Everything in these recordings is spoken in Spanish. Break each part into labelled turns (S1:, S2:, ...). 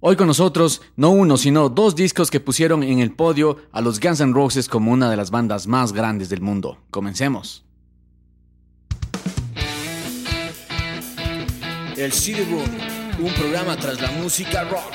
S1: Hoy con nosotros, no uno, sino dos discos que pusieron en el podio a los Guns N' Roses como una de las bandas más grandes del mundo. Comencemos.
S2: El CD Room, un programa tras la música rock.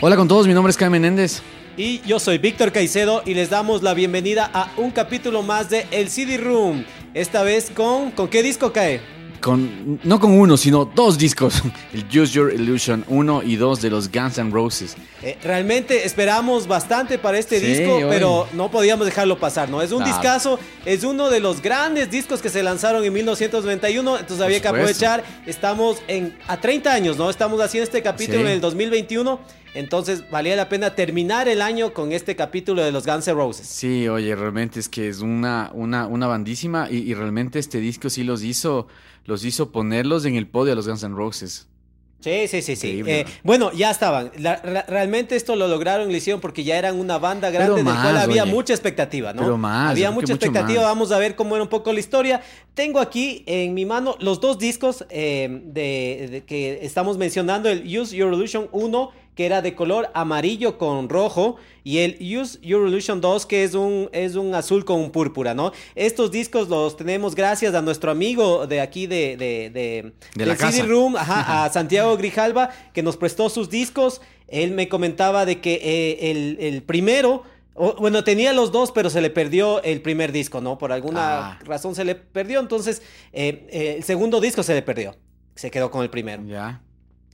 S1: Hola con todos, mi nombre es Kai Menéndez.
S3: Y yo soy Víctor Caicedo y les damos la bienvenida a un capítulo más de El CD Room. Esta vez con... ¿Con qué disco cae?
S1: Con no con uno, sino dos discos, el Use Your Illusion 1 y 2 de los Guns N' Roses.
S3: Eh, realmente esperamos bastante para este disco, pero no podíamos dejarlo pasar, ¿no? Es un discazo, es uno de los grandes discos que se lanzaron en 1991, entonces había que aprovechar, estamos en a 30 años, ¿no? Estamos haciendo este capítulo en el 2021. Entonces valía la pena terminar el año con este capítulo de los Guns N' Roses.
S1: Sí, oye, realmente es que es una, una, una bandísima y, y realmente este disco sí los hizo los hizo ponerlos en el podio a los Guns N' Roses.
S3: Sí, sí, sí, sí. Eh, bueno, ya estaban. realmente esto lo lograron, lo hicieron porque ya eran una banda grande del cual había mucha expectativa, ¿no?
S1: Pero más,
S3: había mucha expectativa. Vamos a ver cómo era un poco la historia. Tengo aquí en mi mano los dos discos eh, de, que estamos mencionando, el Use Your Illusion 1 que era de color amarillo con rojo, y el Use Your Illusion 2, que es un, es un azul con un púrpura, ¿no? Estos discos los tenemos gracias a nuestro amigo de aquí de, de,
S1: de, la
S3: CD Room, a Santiago Grijalva, que nos prestó sus discos. Él me comentaba de que eh, el, primero... bueno, tenía los dos, pero se le perdió el primer disco, ¿no? Por alguna ah. razón se le perdió. Entonces, eh, eh, el segundo disco se le perdió. Se quedó con el primero.
S1: Ya.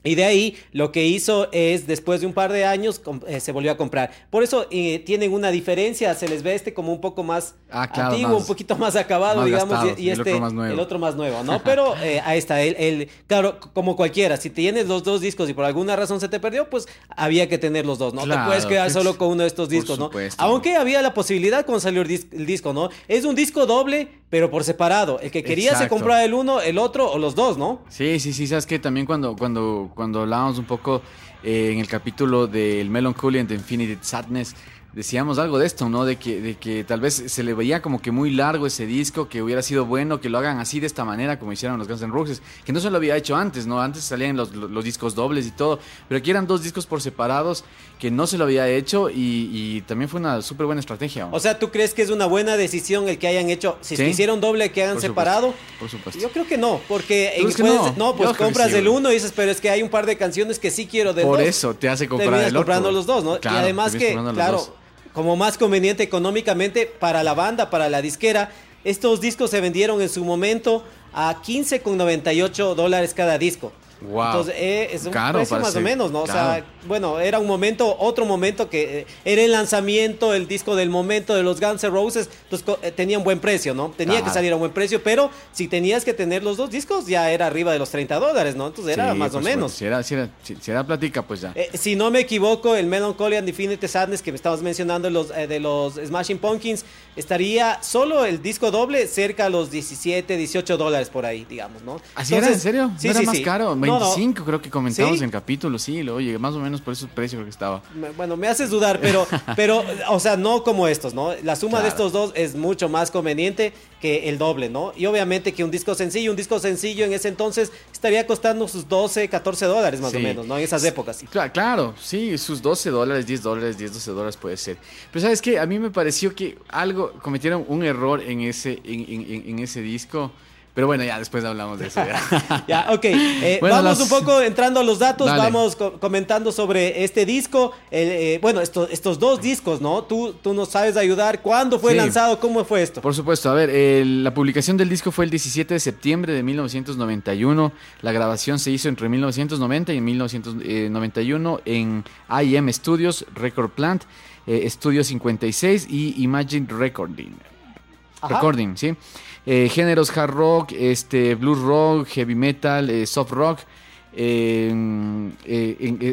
S3: Y de ahí lo que hizo es, después de un par de años, eh, se volvió a comprar. Por eso eh, tienen una diferencia, se les ve este como un poco más ah, antiguo, un poquito más acabado, digamos, y, este, el otro, más nuevo. el otro más nuevo, ¿no? Pero eh, ahí está, el, claro, como cualquiera, si tienes los dos discos y por alguna razón se te perdió, pues había que tener los dos, ¿no? te puedes quedar solo con uno de estos discos, ¿no? Aunque había la posibilidad cuando salió el, disco, ¿no? Es un disco doble, pero por separado. El que quería se compraba el uno, el otro o los dos, ¿no?
S1: Sí, sí, sí, sabes que también cuando, cuando cuando hablábamos un poco eh, en el capítulo del Melancholy and Infinite Sadness, decíamos algo de esto, ¿no? De que, de que tal vez se le veía como que muy largo ese disco, que hubiera sido bueno que lo hagan así de esta manera como hicieron los Guns N' Roses, que no se lo había hecho antes, ¿no? Antes salían los, los, discos dobles y todo, pero aquí eran dos discos por separados que no se lo había hecho y, también fue una súper buena estrategia.
S3: O sea, ¿tú crees que es una buena decisión el que hayan hecho, si se hicieron doble, que hayan separado?
S1: por supuesto.
S3: Yo creo que no, porque no? pues compras el uno y dices, pero es que hay un par de canciones que sí quiero de
S1: Por eso te hace comprar el
S3: comprando los dos, ¿no? y además que, claro como más conveniente económicamente para la banda, para la disquera. Estos discos se vendieron en su momento a 15,98 dólares cada disco. Entonces, eh, es un precio más o menos, ¿no? O sea, bueno, era un momento, otro momento que eh, era el lanzamiento, el disco del momento de los Guns N' Roses, pues eh, tenía un buen precio, ¿no? Tenía que salir a un buen precio, pero si tenías que tener los dos discos, ya era arriba de los 30 dólares, ¿no? Entonces era más o menos.
S1: Si era, si, era, si, era platica, pues ya.
S3: si no me equivoco, el Melancholy and Infinite Sadness que me estabas mencionando los, de los Smashing Pumpkins, estaría solo el disco doble cerca a los 17, 18 dólares por ahí, digamos, ¿no?
S1: ¿Así era? ¿En serio? Sí, era más caro? 25 creo que comentamos en capítulo, sí, oye, más o menos por esos precios creo que estaba.
S3: Bueno, me haces dudar, pero, pero o sea, no como estos, ¿no? La suma de estos dos es mucho más conveniente que el doble, ¿no? Y obviamente que un disco sencillo, un disco sencillo en ese entonces estaría costando sus 12, 14 dólares más o menos, ¿no? En esas épocas.
S1: Claro, claro, sí, sus 12 dólares, 10 dólares, 10, 12 dólares puede ser. Pero sabes qué, a mí me pareció que algo, cometieron un error en ese, en, en ese disco Pero bueno, ya después hablamos de eso.
S3: Ya, ok. Eh, vamos un poco entrando a los datos, vamos comentando sobre este disco. Eh, bueno, estos dos discos, ¿no? Tú, tú nos sabes ayudar. ¿Cuándo fue lanzado? ¿Cómo fue esto?
S1: Por supuesto. A ver, la publicación del disco fue el 17 de septiembre de 1991. La grabación se hizo entre 1990 y 1991 en IM Studios, Record Plant, eh, Studio 56 y Imagine Recording. Recording, ¿sí? Eh, géneros hard rock, este, blues rock, heavy metal, eh, soft rock. Eh,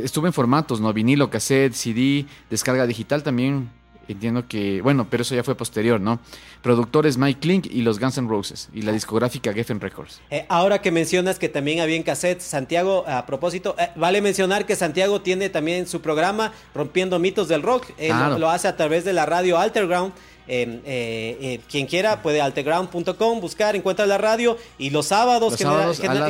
S1: estuve en formatos, ¿no? Vinilo, cassette, CD, descarga digital también. Entiendo que, bueno, pero eso ya fue posterior, ¿no? Productores Mike Klink y los Guns N' Roses y la discográfica Geffen Records.
S3: ahora que mencionas que también había en cassette, Santiago, a propósito, vale mencionar que Santiago tiene también su programa Rompiendo Mitos del Rock. lo, lo, hace a través de la radio Alterground eh, eh, quien quiera puede alterground.com, buscar, encuentra la radio y los sábados,
S1: en las
S3: 9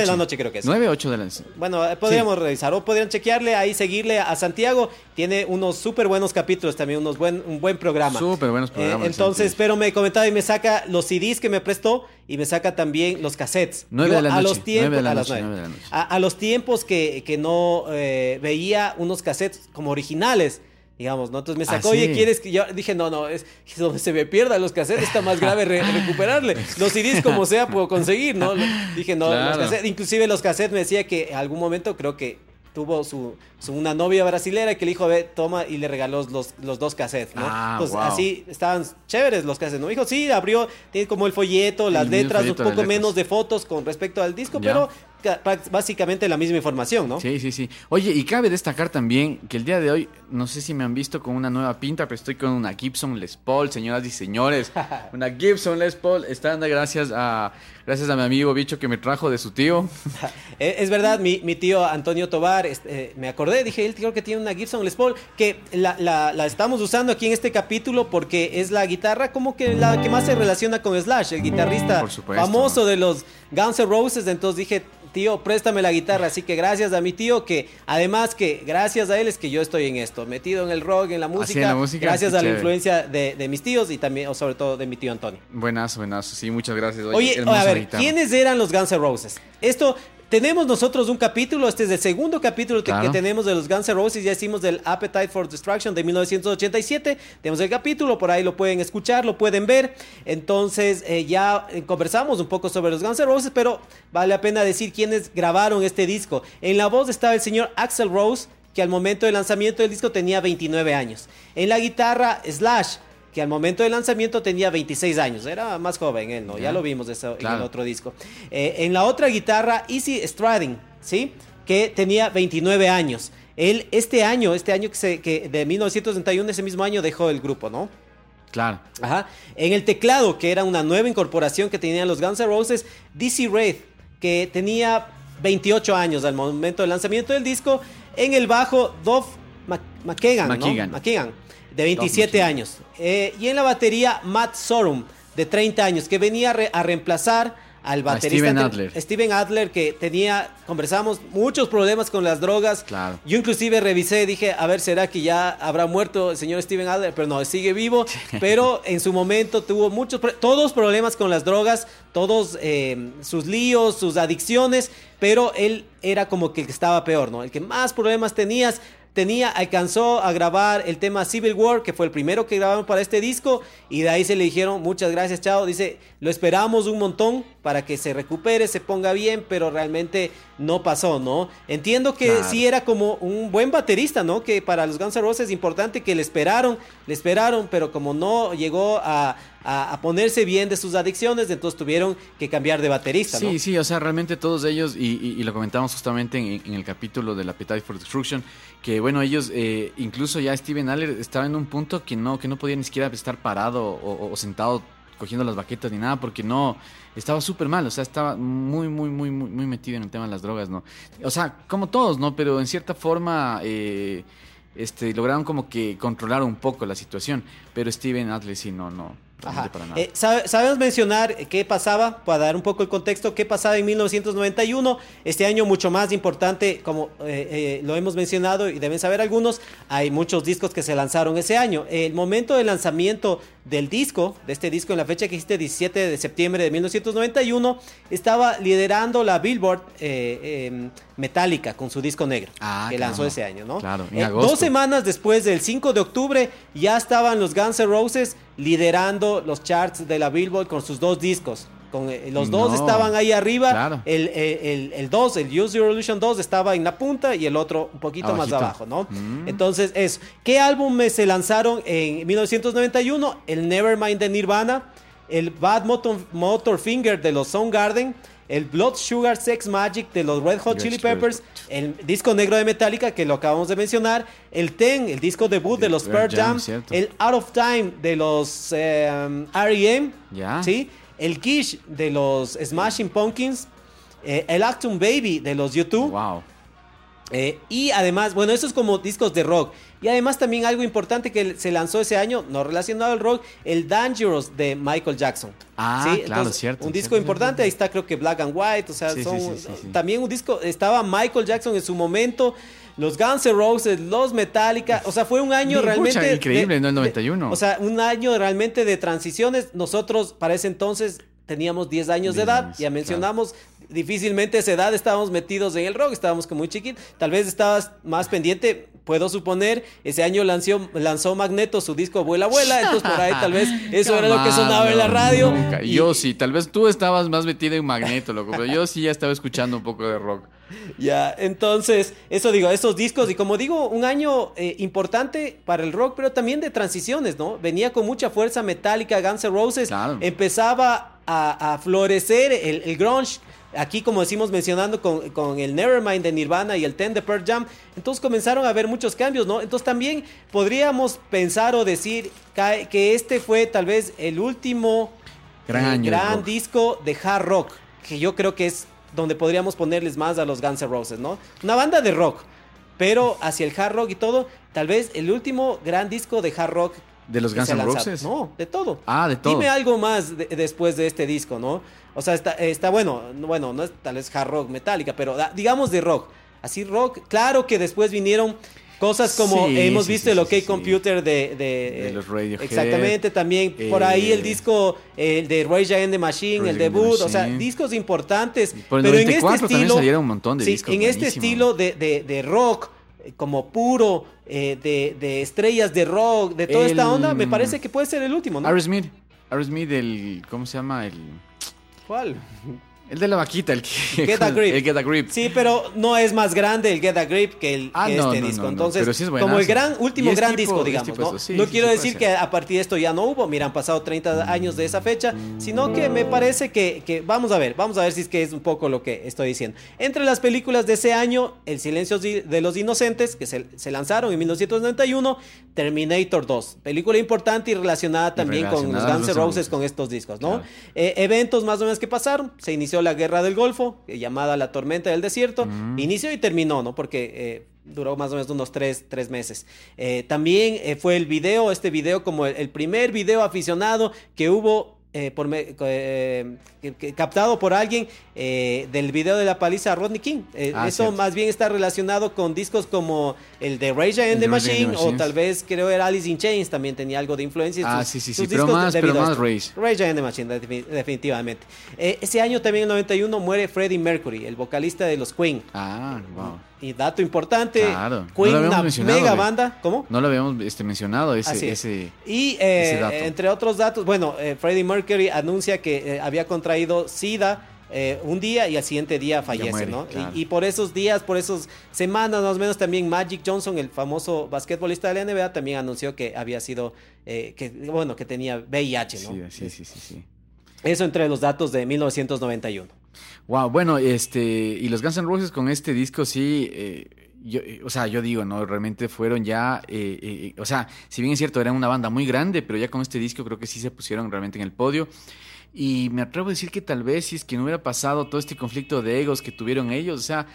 S3: de la, noche creo que es.
S1: 9, 8 de la noche.
S3: Bueno, eh, podríamos revisar o podrían chequearle ahí, seguirle a Santiago. Tiene unos súper buenos capítulos también, unos buen, un buen programa.
S1: Súper buenos programas.
S3: entonces, pero me comentaba y me saca los CDs que me prestó y me saca también los cassettes.
S1: 9 de la noche.
S3: A los tiempos, a, los tiempos que, que no veía unos cassettes como originales digamos, ¿no? Entonces me sacó, oye, ¿quieres que yo? Dije, no, no, es, donde se me pierda los cassettes, está más grave recuperarle. Los CDs como sea puedo conseguir, ¿no? Dije, no, los cassettes, inclusive los cassettes me decía que en algún momento creo que tuvo su, una novia brasilera que le dijo, ve, toma, y le regaló los, los dos cassettes, ¿no? Ah, Entonces, así estaban chéveres los cassettes, ¿no? Dijo, sí, abrió, tiene como el folleto, las letras, un poco menos de fotos con respecto al disco, pero básicamente la misma información, ¿no?
S1: Sí, sí, sí. Oye, y cabe destacar también que el día de hoy, no sé si me han visto con una nueva pinta, pero estoy con una Gibson Les Paul, señoras y señores. una Gibson Les Paul, está gracias a, gracias a mi amigo Bicho que me trajo de su tío.
S3: es verdad, mi, tío Antonio Tobar, este, me acordé, dije, él creo que tiene una Gibson Les Paul, que la, la, estamos usando aquí en este capítulo porque es la guitarra como que la que más se relaciona con Slash, el guitarrista famoso de los Guns N' Roses, entonces dije, tío, préstame la guitarra. Así que gracias a mi tío, que además que gracias a él es que yo estoy en esto, metido en el rock, en la música. gracias a la influencia de, mis tíos y también, o sobre todo, de mi tío Antonio.
S1: Buenas, buenas. Sí, muchas gracias.
S3: Oye, a ver, ¿quiénes eran los Guns N' Roses? Esto tenemos nosotros un capítulo, este es el segundo capítulo que tenemos de los Guns N' Roses, ya hicimos del Appetite for Destruction de 1987, tenemos el capítulo, por ahí lo pueden escuchar, lo pueden ver, entonces eh, ya eh, conversamos un poco sobre los Guns N' Roses, pero vale la pena decir quiénes grabaron este disco. En la voz estaba el señor Axel Rose, que al momento del lanzamiento del disco tenía 29 años. En la guitarra, Slash, que al momento del lanzamiento tenía 26 años, era más joven él, ¿no? Ya lo vimos eso en el otro disco. Eh, en la otra guitarra, Easy Strading, ¿sí? Que tenía 29 años. Él este año, este año que, se, que de 1961, ese mismo año dejó el grupo, ¿no?
S1: Claro.
S3: Ajá. En el teclado, que era una nueva incorporación que tenían los Guns N' Roses, DC Raid, que tenía 28 años al momento del lanzamiento del disco. En el bajo, Dove McKagan, ¿no? McKagan de 27 años. Eh, y en la batería, Matt Sorum, de 30 años, que venía a reemplazar al baterista
S1: Steven Adler.
S3: Steven Adler, que tenía, conversamos, muchos problemas con las drogas.
S1: Claro.
S3: Yo inclusive revisé, dije, a ver, ¿será que ya habrá muerto el señor Steven Adler? Pero no, sigue vivo. pero en su momento tuvo muchos, todos problemas con las drogas, todos eh, sus líos, sus adicciones, pero él era como que el que estaba peor, ¿no? El que más problemas tenías tenía, alcanzó a grabar el tema Civil War, que fue el primero que grabaron para este disco, y de ahí se le dijeron, muchas gracias, chao. Dice, lo esperamos un montón para que se recupere, se ponga bien, pero realmente no pasó, ¿no? Entiendo que sí era como un buen baterista, ¿no? Que para los Guns N' Roses es importante que le esperaron, le esperaron, pero como no llegó a, a, ponerse bien de sus adicciones, entonces tuvieron que cambiar de baterista.
S1: Sí, sí, o sea, realmente todos ellos, y, lo comentamos justamente en, el capítulo de la Appetite for Destruction, que bueno, ellos, eh, incluso ya Steven Aller estaba en un punto que no, que no podía ni siquiera estar parado o, sentado cogiendo las baquetas ni nada, porque no, estaba súper mal, o sea, estaba muy, muy, muy, muy, muy metido en el tema de las drogas, ¿no? O sea, como todos, ¿no? Pero en cierta forma... Eh, este, lograron como que controlar un poco la situación, pero Steven Adler sí, no, no,
S3: Eh, sabemos mencionar qué pasaba, para dar un poco el contexto, qué pasaba en 1991. Este año mucho más importante, como eh, eh, lo hemos mencionado y deben saber algunos, hay muchos discos que se lanzaron ese año. El momento de lanzamiento del disco, de este disco en la fecha que existe 17 de septiembre de 1991, estaba liderando la Billboard em, Metallica con su disco negro, ah, que lanzó ese año, ¿no?
S1: Claro,
S3: dos semanas después del 5 de octubre ya estaban los Guns N' Roses liderando los charts de la Billboard con sus dos discos. Con, eh, los dos estaban ahí arriba. El 2, el, el, Use Revolution 2 estaba en la punta y el otro un poquito más abajo, ¿no? Mm. Entonces, eso. ¿Qué álbumes se lanzaron en 1991? El Nevermind de Nirvana, el Bad Motor, Motor Finger de los Soundgarden, el Blood Sugar Sex Magic de los Red Hot Chili Peppers, el disco negro de Metallica que lo acabamos de mencionar, el Ten, el disco debut de los Pearl Jam, el Out of Time de los eh, R.E.M., ¿sí? el Kish de los Smashing Pumpkins, eh, el Actum Baby de los YouTube.
S1: Wow.
S3: Eh, y además, bueno, eso es como discos de rock. Y además también algo importante que se lanzó ese año, no relacionado al rock, el Dangerous de Michael Jackson.
S1: Ah, claro, cierto.
S3: Un disco importante, ahí está creo que Black and White, o sea, son también un disco, estaba Michael Jackson en su momento, los Guns N' Roses, los Metallica, o sea, fue un año realmente...
S1: increíble, ¿no? El 91.
S3: o sea, un año realmente de transiciones. Nosotros para ese entonces teníamos 10 años de edad, ya mencionamos, difícilmente esa edad estábamos metidos en el rock, estábamos como muy chiquitos, tal vez estabas más pendiente, puedo suponer, ese año lanzó, lanzó Magneto su disco Abuela Abuela, entonces por ahí tal vez eso era lo que sonaba en la radio.
S1: Yo sí, tal vez tú estabas más metido en Magneto, loco, pero yo sí ya estaba escuchando un poco de rock.
S3: Ya, entonces, eso digo, esos discos, y como digo, un año eh, importante para el rock, pero también de transiciones, ¿no? Venía con mucha fuerza metálica, Guns N' Roses, empezaba a, florecer el, el grunge aquí como decimos mencionando con, el Nevermind de Nirvana y el Ten de Pearl Jam, entonces comenzaron a haber muchos cambios, ¿no? Entonces también podríamos pensar o decir que este fue tal vez el último
S1: gran,
S3: gran disco de hard rock, que yo creo que es donde podríamos ponerles más a los Guns N' Roses, ¿no? Una banda de rock, pero hacia el hard rock y todo, tal vez el último gran disco de hard rock
S1: ¿De los Guns N' Roses?
S3: No, de todo.
S1: Ah, de todo.
S3: Dime algo más después de este disco, ¿no? O sea, está, está bueno, bueno, no es tal vez hard rock, metálica, pero digamos de rock. Así rock, claro que después vinieron cosas como hemos visto el OK Computer de,
S1: de, los Radiohead.
S3: Exactamente, también por ahí el eh, disco el de Rage Against the Machine, el debut, o sea, discos importantes. pero en este estilo,
S1: salieron un montón de discos.
S3: En este estilo de, de rock como puro, eh, de, estrellas de rock, de toda esta onda, me parece que puede ser el último, ¿no?
S1: Aerosmith. Aerosmith, el. ¿Cómo se llama? El.
S3: ¿Cuál?
S1: El de la vaquita, el que.
S3: Get a Grip.
S1: El Get a Grip.
S3: Sí, pero no es más grande el Get a Grip que, el,
S1: ah,
S3: este disco. Entonces, como el gran, último gran disco, digamos. ¿no? no quiero decir que a partir de esto ya no hubo. Mira, han pasado 30 años de esa fecha. Sino que me parece que, que, Vamos a ver, vamos a ver si es que es un poco lo que estoy diciendo. Entre las películas de ese año, El Silencio de los Inocentes, que se, se lanzaron en 1991, Terminator 2. Película importante y relacionada también con los Guns N' Roses con estos discos, ¿no? Eh, eventos más o menos que pasaron. Se inició la Guerra del Golfo llamada La Tormenta del Desierto. Mm. Inició y terminó, ¿no? Porque eh, duró más o menos unos tres, meses. Eh, también eh, fue el video, este video como el, primer video aficionado que hubo eh, por, eh, captado por alguien eh, del video de la paliza a Rodney King. Ah, eso más bien está relacionado con discos como el de Rage Against the Machine o tal vez creo era Alice in Chains también tenía algo de influencia.
S1: Ah, sí, sí, sí, pero más, pero más Rage.
S3: Rage Against the Machine, definitivamente. ese año también en el 91 muere Freddie Mercury, el vocalista de los Queen.
S1: Ah, wow.
S3: Y dato importante, Queen, una mega banda, ¿cómo?
S1: No lo habíamos este, mencionado ese, ese
S3: Y eh, entre otros datos, bueno, eh, Freddie Mercury anuncia que eh, había contraído SIDA un día y al siguiente día fallece, ¿no? Y, por esos días, por esas semanas más o menos también Magic Johnson, el famoso basquetbolista de la NBA, también anunció que había sido, que bueno, que tenía VIH,
S1: ¿no? Sí, sí, sí, sí.
S3: Eso entre los datos de 1991.
S1: Wow, bueno, este, y los Guns N' Roses con este disco sí, eh, yo, eh, o sea, yo digo, ¿no? Realmente fueron ya, eh, o sea, si bien es cierto, eran una banda muy grande, pero ya con este disco creo que sí se pusieron realmente en el podio. Y me atrevo a decir que tal vez si es que no hubiera pasado todo este conflicto de egos que tuvieron ellos, o sea,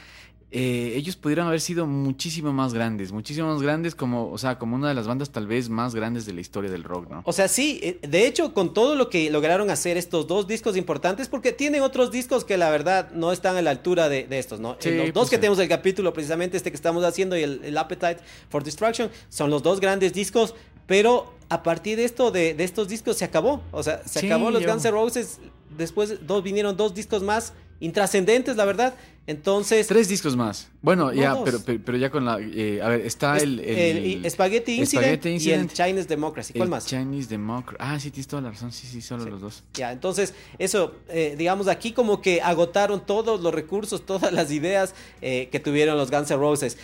S1: eh, ellos pudieron haber sido muchísimo más grandes, muchísimo más grandes como, o sea, como una de las bandas tal vez más grandes de la historia del rock, ¿no?
S3: O sea, sí, eh, de hecho, con todo lo que lograron hacer estos dos discos importantes, porque tienen otros discos que la verdad no están a la altura de, estos, ¿no? Los dos pues que tenemos el capítulo, precisamente este que estamos haciendo y el, Appetite for Destruction, son los dos grandes discos, pero a partir de esto, de, estos discos, se acabó. O sea, se acabó los Guns N' Roses. Después dos, vinieron dos discos más intrascendentes, la verdad. Entonces.
S1: Tres discos más. Bueno, ya, pero, pero, ya con la. Eh, a ver, está el,
S3: el, Spaghetti, Incident y el Chinese Democracy. ¿Cuál más?
S1: Chinese Democracy. Ah, sí, tienes toda la razón. Sí, sí, solo los dos.
S3: Ya, entonces, eso, eh, digamos, aquí como que agotaron todos los recursos, todas las ideas eh, que tuvieron los Guns N' Roses.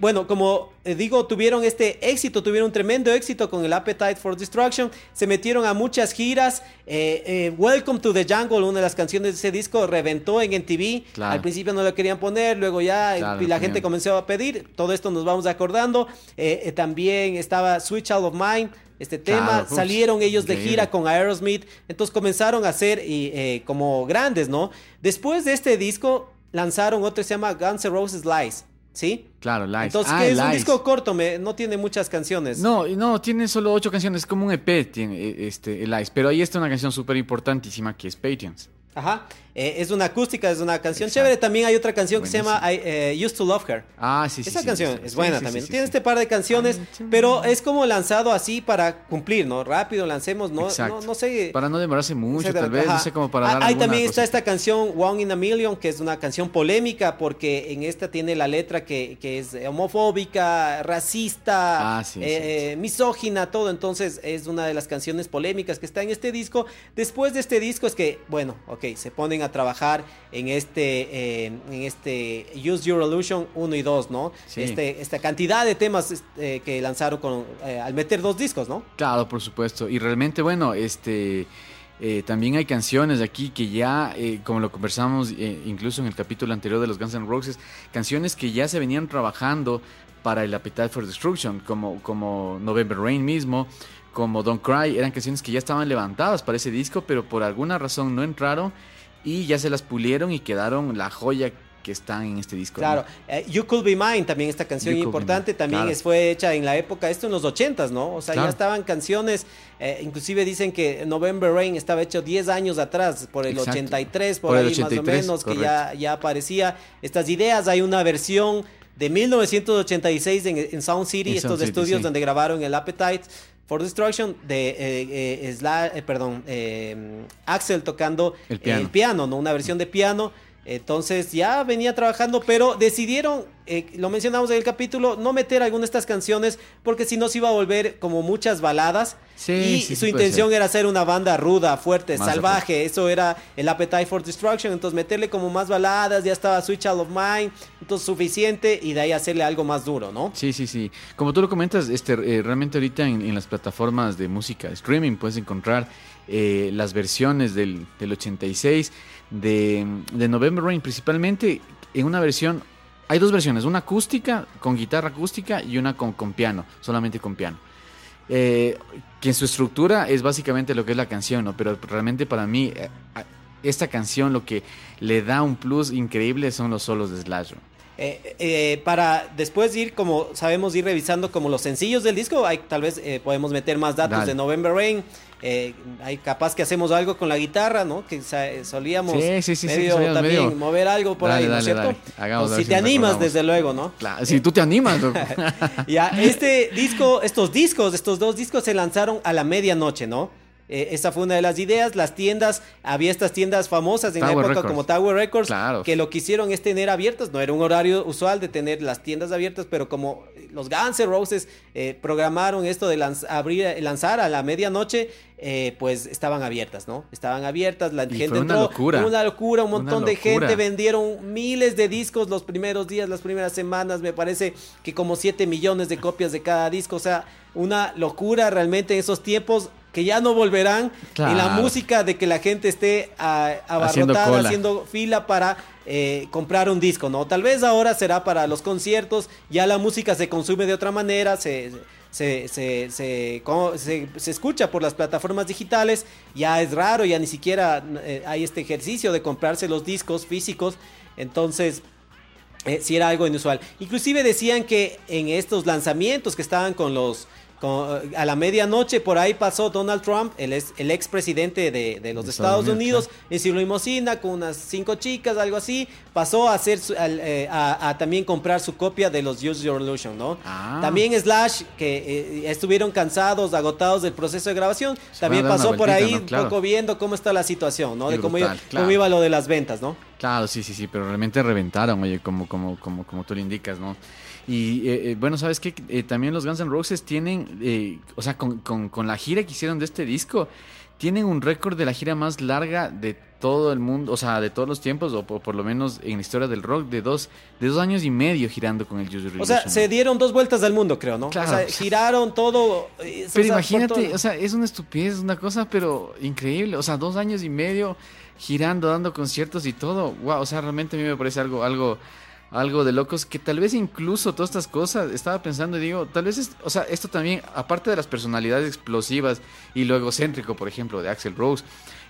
S3: bueno, como digo, tuvieron este éxito, tuvieron un tremendo éxito con el Appetite for Destruction. Se metieron a muchas giras. Welcome to the Jungle, una de las canciones de ese disco, reventó en MTV. Al principio no lo querían poner, luego ya y la gente comenzó a pedir. Todo esto nos vamos acordando. Eh, eh, también estaba Switch Out of Mind. Este tema, salieron ellos de gira con Aerosmith, entonces comenzaron a ser eh, como grandes, ¿no? Después de este disco lanzaron otro que se llama Guns N' Roses Lies, ¿sí?
S1: Claro, Lies.
S3: Entonces, ah, es un disco corto, no tiene muchas canciones.
S1: No, no, tiene solo ocho canciones, como un EP tiene este, Lies, pero ahí está una canción súper importantísima que es Patience.
S3: Ajá. Eh, es una acústica, es una canción chévere. También hay otra canción que se llama I eh, Used to Love Her.
S1: Ah, sí, sí.
S3: Esa canción es buena también. Tiene este par de canciones, pero es como lanzado así para cumplir, ¿no? Rápido lancemos, ¿no? No, sé.
S1: Para no demorarse mucho, tal vez. No sé cómo para ah, dar
S3: Ahí también está esta canción One in a Million, que es una canción polémica porque en esta tiene la letra que, que es homofóbica, racista, ah, eh, misógina, todo. Entonces es una de las canciones polémicas que está en este disco. Después de este disco es que, bueno, ok, se ponen a trabajar en este, eh, en este Use Your Illusion 1 y 2, ¿no? Este, esta cantidad de temas eh, que lanzaron con, eh, al meter dos discos, ¿no?
S1: Claro, por supuesto. Y realmente, bueno, este... también hay canciones aquí que ya, como lo conversamos incluso en el capítulo anterior de los Guns N' Roses, canciones que ya se venían trabajando para el Appetite for Destruction, como, como November Rain mismo, como Don't Cry, eran canciones que ya estaban levantadas para ese disco, pero por alguna razón no entraron y ya se las pulieron y quedaron la joya que está en este disco.
S3: Claro, eh, You Could Be Mine, también esta canción importante, también fue hecha en la época, esto en los ochentas, ¿no? O sea, ya estaban canciones, eh, inclusive dicen que November Rain estaba hecho 10 años atrás, por el 83, por, ahí más o menos, que ya, ya aparecía estas ideas. Hay una versión de 1986 en, Sound City, estos estudios donde grabaron el Appetite For Destruction de eh, eh, eh perdón, eh, Axel tocando el piano. ¿no? Una versión de piano. Entonces ya venía trabajando, pero decidieron, lo mencionamos en el capítulo, no meter alguna de estas canciones porque si no se iba a volver como muchas baladas. y su intención era hacer una banda ruda, fuerte, salvaje. Eso era el Appetite for Destruction. Entonces meterle como más baladas, ya estaba Switch Out of Mind entonces suficiente y de ahí hacerle algo más duro, ¿no?
S1: Sí, sí, sí. Como tú lo comentas, este, eh, realmente ahorita en, las plataformas de música streaming puedes encontrar eh, las versiones del, 86, de, de November Rain principalmente, en una versión hay dos versiones, una acústica con guitarra acústica y una con, con piano, solamente con piano. Eh, que en su estructura es básicamente lo que es la canción, ¿no? pero realmente para mí esta canción lo que le da un plus increíble son los solos de Slash.
S3: Eh, eh, para después ir, como sabemos, ir revisando como los sencillos del disco, hay, tal vez eh, podemos meter más datos de November Rain. Hay capaz que hacemos algo con la guitarra, ¿no? Que solíamos medio, también mover algo por ahí, ¿no es cierto? si te animas, desde luego, ¿no?
S1: Claro, si tú te animas.
S3: ya, este disco, estos discos, estos dos discos se lanzaron a la medianoche, ¿no? Eh, esa fue una de las ideas. Las tiendas, había estas tiendas famosas en la época como Tower Records, que lo que hicieron es tener abiertas. No era un horario usual de tener las tiendas abiertas, pero como los Guns N' Roses eh, programaron esto de abrir, lanzar a la medianoche, eh, pues estaban abiertas, ¿no? Estaban abiertas, la gente
S1: fue una locura.
S3: una locura, un montón de gente vendieron miles de discos los primeros días, las primeras semanas, me parece que como 7 millones de copias de cada disco, o sea, una locura realmente en esos tiempos que ya no volverán y la música de que la gente esté abarrotada haciendo, fila para eh, comprar un disco, ¿no? Tal vez ahora será para los conciertos, ya la música se consume de otra manera, se, se, se, se, escucha por las plataformas digitales, ya es raro, ya ni siquiera eh, hay este ejercicio de comprarse los discos físicos, entonces eh, sí era algo inusual. Inclusive decían que en estos lanzamientos que estaban con los a la medianoche por ahí pasó Donald Trump, el, ex, el expresidente de, de los Estados, Unidos, en su limosina con unas cinco chicas, algo así, pasó a hacer eh, a, también comprar su copia de los Use Your Illusion, ¿no? Ah. También Slash, que eh, estuvieron cansados, agotados del proceso de grabación, también pasó por ahí un poco viendo cómo está la situación, ¿no? de cómo, iba, cómo iba lo de las ventas, ¿no?
S1: Claro, sí, sí, sí, pero realmente reventaron, oye, como, como, como, como tú le indicas, ¿no? Y eh, eh, bueno, ¿sabes qué? Eh, también los Guns N' Roses tienen, o sea, con, con, la gira que hicieron de este disco, tienen un récord de la gira más larga de todo el mundo, o sea, de todos los tiempos, o por, lo menos en la historia del rock, de dos, de dos años y medio girando con el Use
S3: O sea, se dieron dos vueltas al mundo, creo, ¿no? Claro. O sea, giraron todo.
S1: Pero imagínate, o sea, es una estupidez, una cosa, pero increíble. O sea, dos años y medio girando, dando conciertos y todo. Wow, o sea, realmente a mí me parece algo, algo algo de locos que tal vez incluso todas estas cosas estaba pensando y digo, tal vez, es, o sea, esto también, aparte de las personalidades explosivas y lo egocéntrico, por ejemplo, de Axel Rose,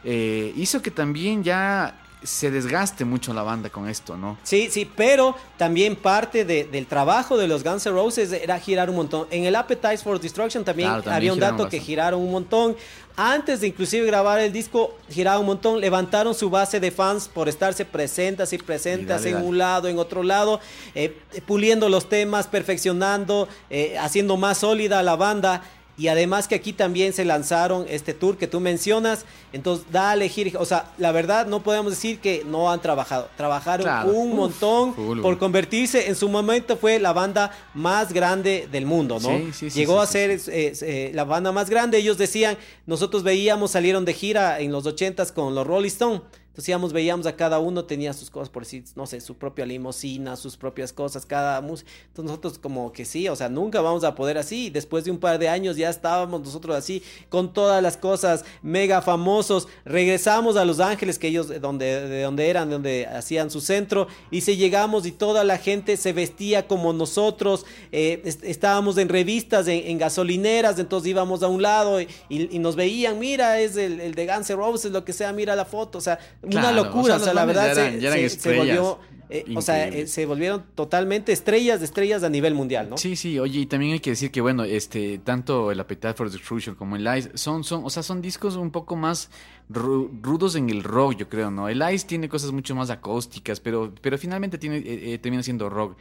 S1: eh, hizo que también ya se desgaste mucho la banda con esto, ¿no?
S3: Sí, sí, pero también parte del trabajo de los Guns N' Roses era girar un montón. En el Appetite for Destruction también, había un dato que giraron un montón. Antes de inclusive grabar el disco, giraron un montón, levantaron su base de fans por estarse presentes y presentes en un lado, en otro lado, eh, puliendo los temas, perfeccionando, eh, haciendo más sólida la banda. Y además que aquí también se lanzaron este tour que tú mencionas. Entonces da a elegir. O sea, la verdad no podemos decir que no han trabajado. Trabajaron un montón por convertirse. En su momento fue la banda más grande del mundo, ¿no? Llegó a ser eh, la banda más grande. Ellos decían, nosotros veíamos, salieron de gira en los ochentas con los Rolling Stones entonces íbamos, veíamos a cada uno, tenía sus cosas, por decir, no sé, su propia limosina, sus propias cosas, cada música. Entonces nosotros como que sí, o sea, nunca vamos a poder así. Después de un par de años ya estábamos nosotros así, con todas las cosas mega famosos. Regresamos a Los Ángeles, que ellos, donde, de donde eran, de donde hacían su centro, y se llegamos y toda la gente se vestía como nosotros. Eh, estábamos en revistas, en, gasolineras, entonces íbamos a un lado y, nos veían, mira, es el, el de Guns N' Roses, lo que sea, mira la foto, o sea una locura, o sea, la verdad se, volvió, eh, o sea, eh, se volvieron totalmente estrellas de estrellas a nivel mundial, ¿no?
S1: Sí, sí, oye, y también hay que decir que, bueno, este, tanto el Appetite for Destruction como el Ice son, son, o sea, son discos un poco más rudos en el rock, yo creo, ¿no? El Ice tiene cosas mucho más acústicas, pero, pero finalmente tiene, eh, termina siendo rock.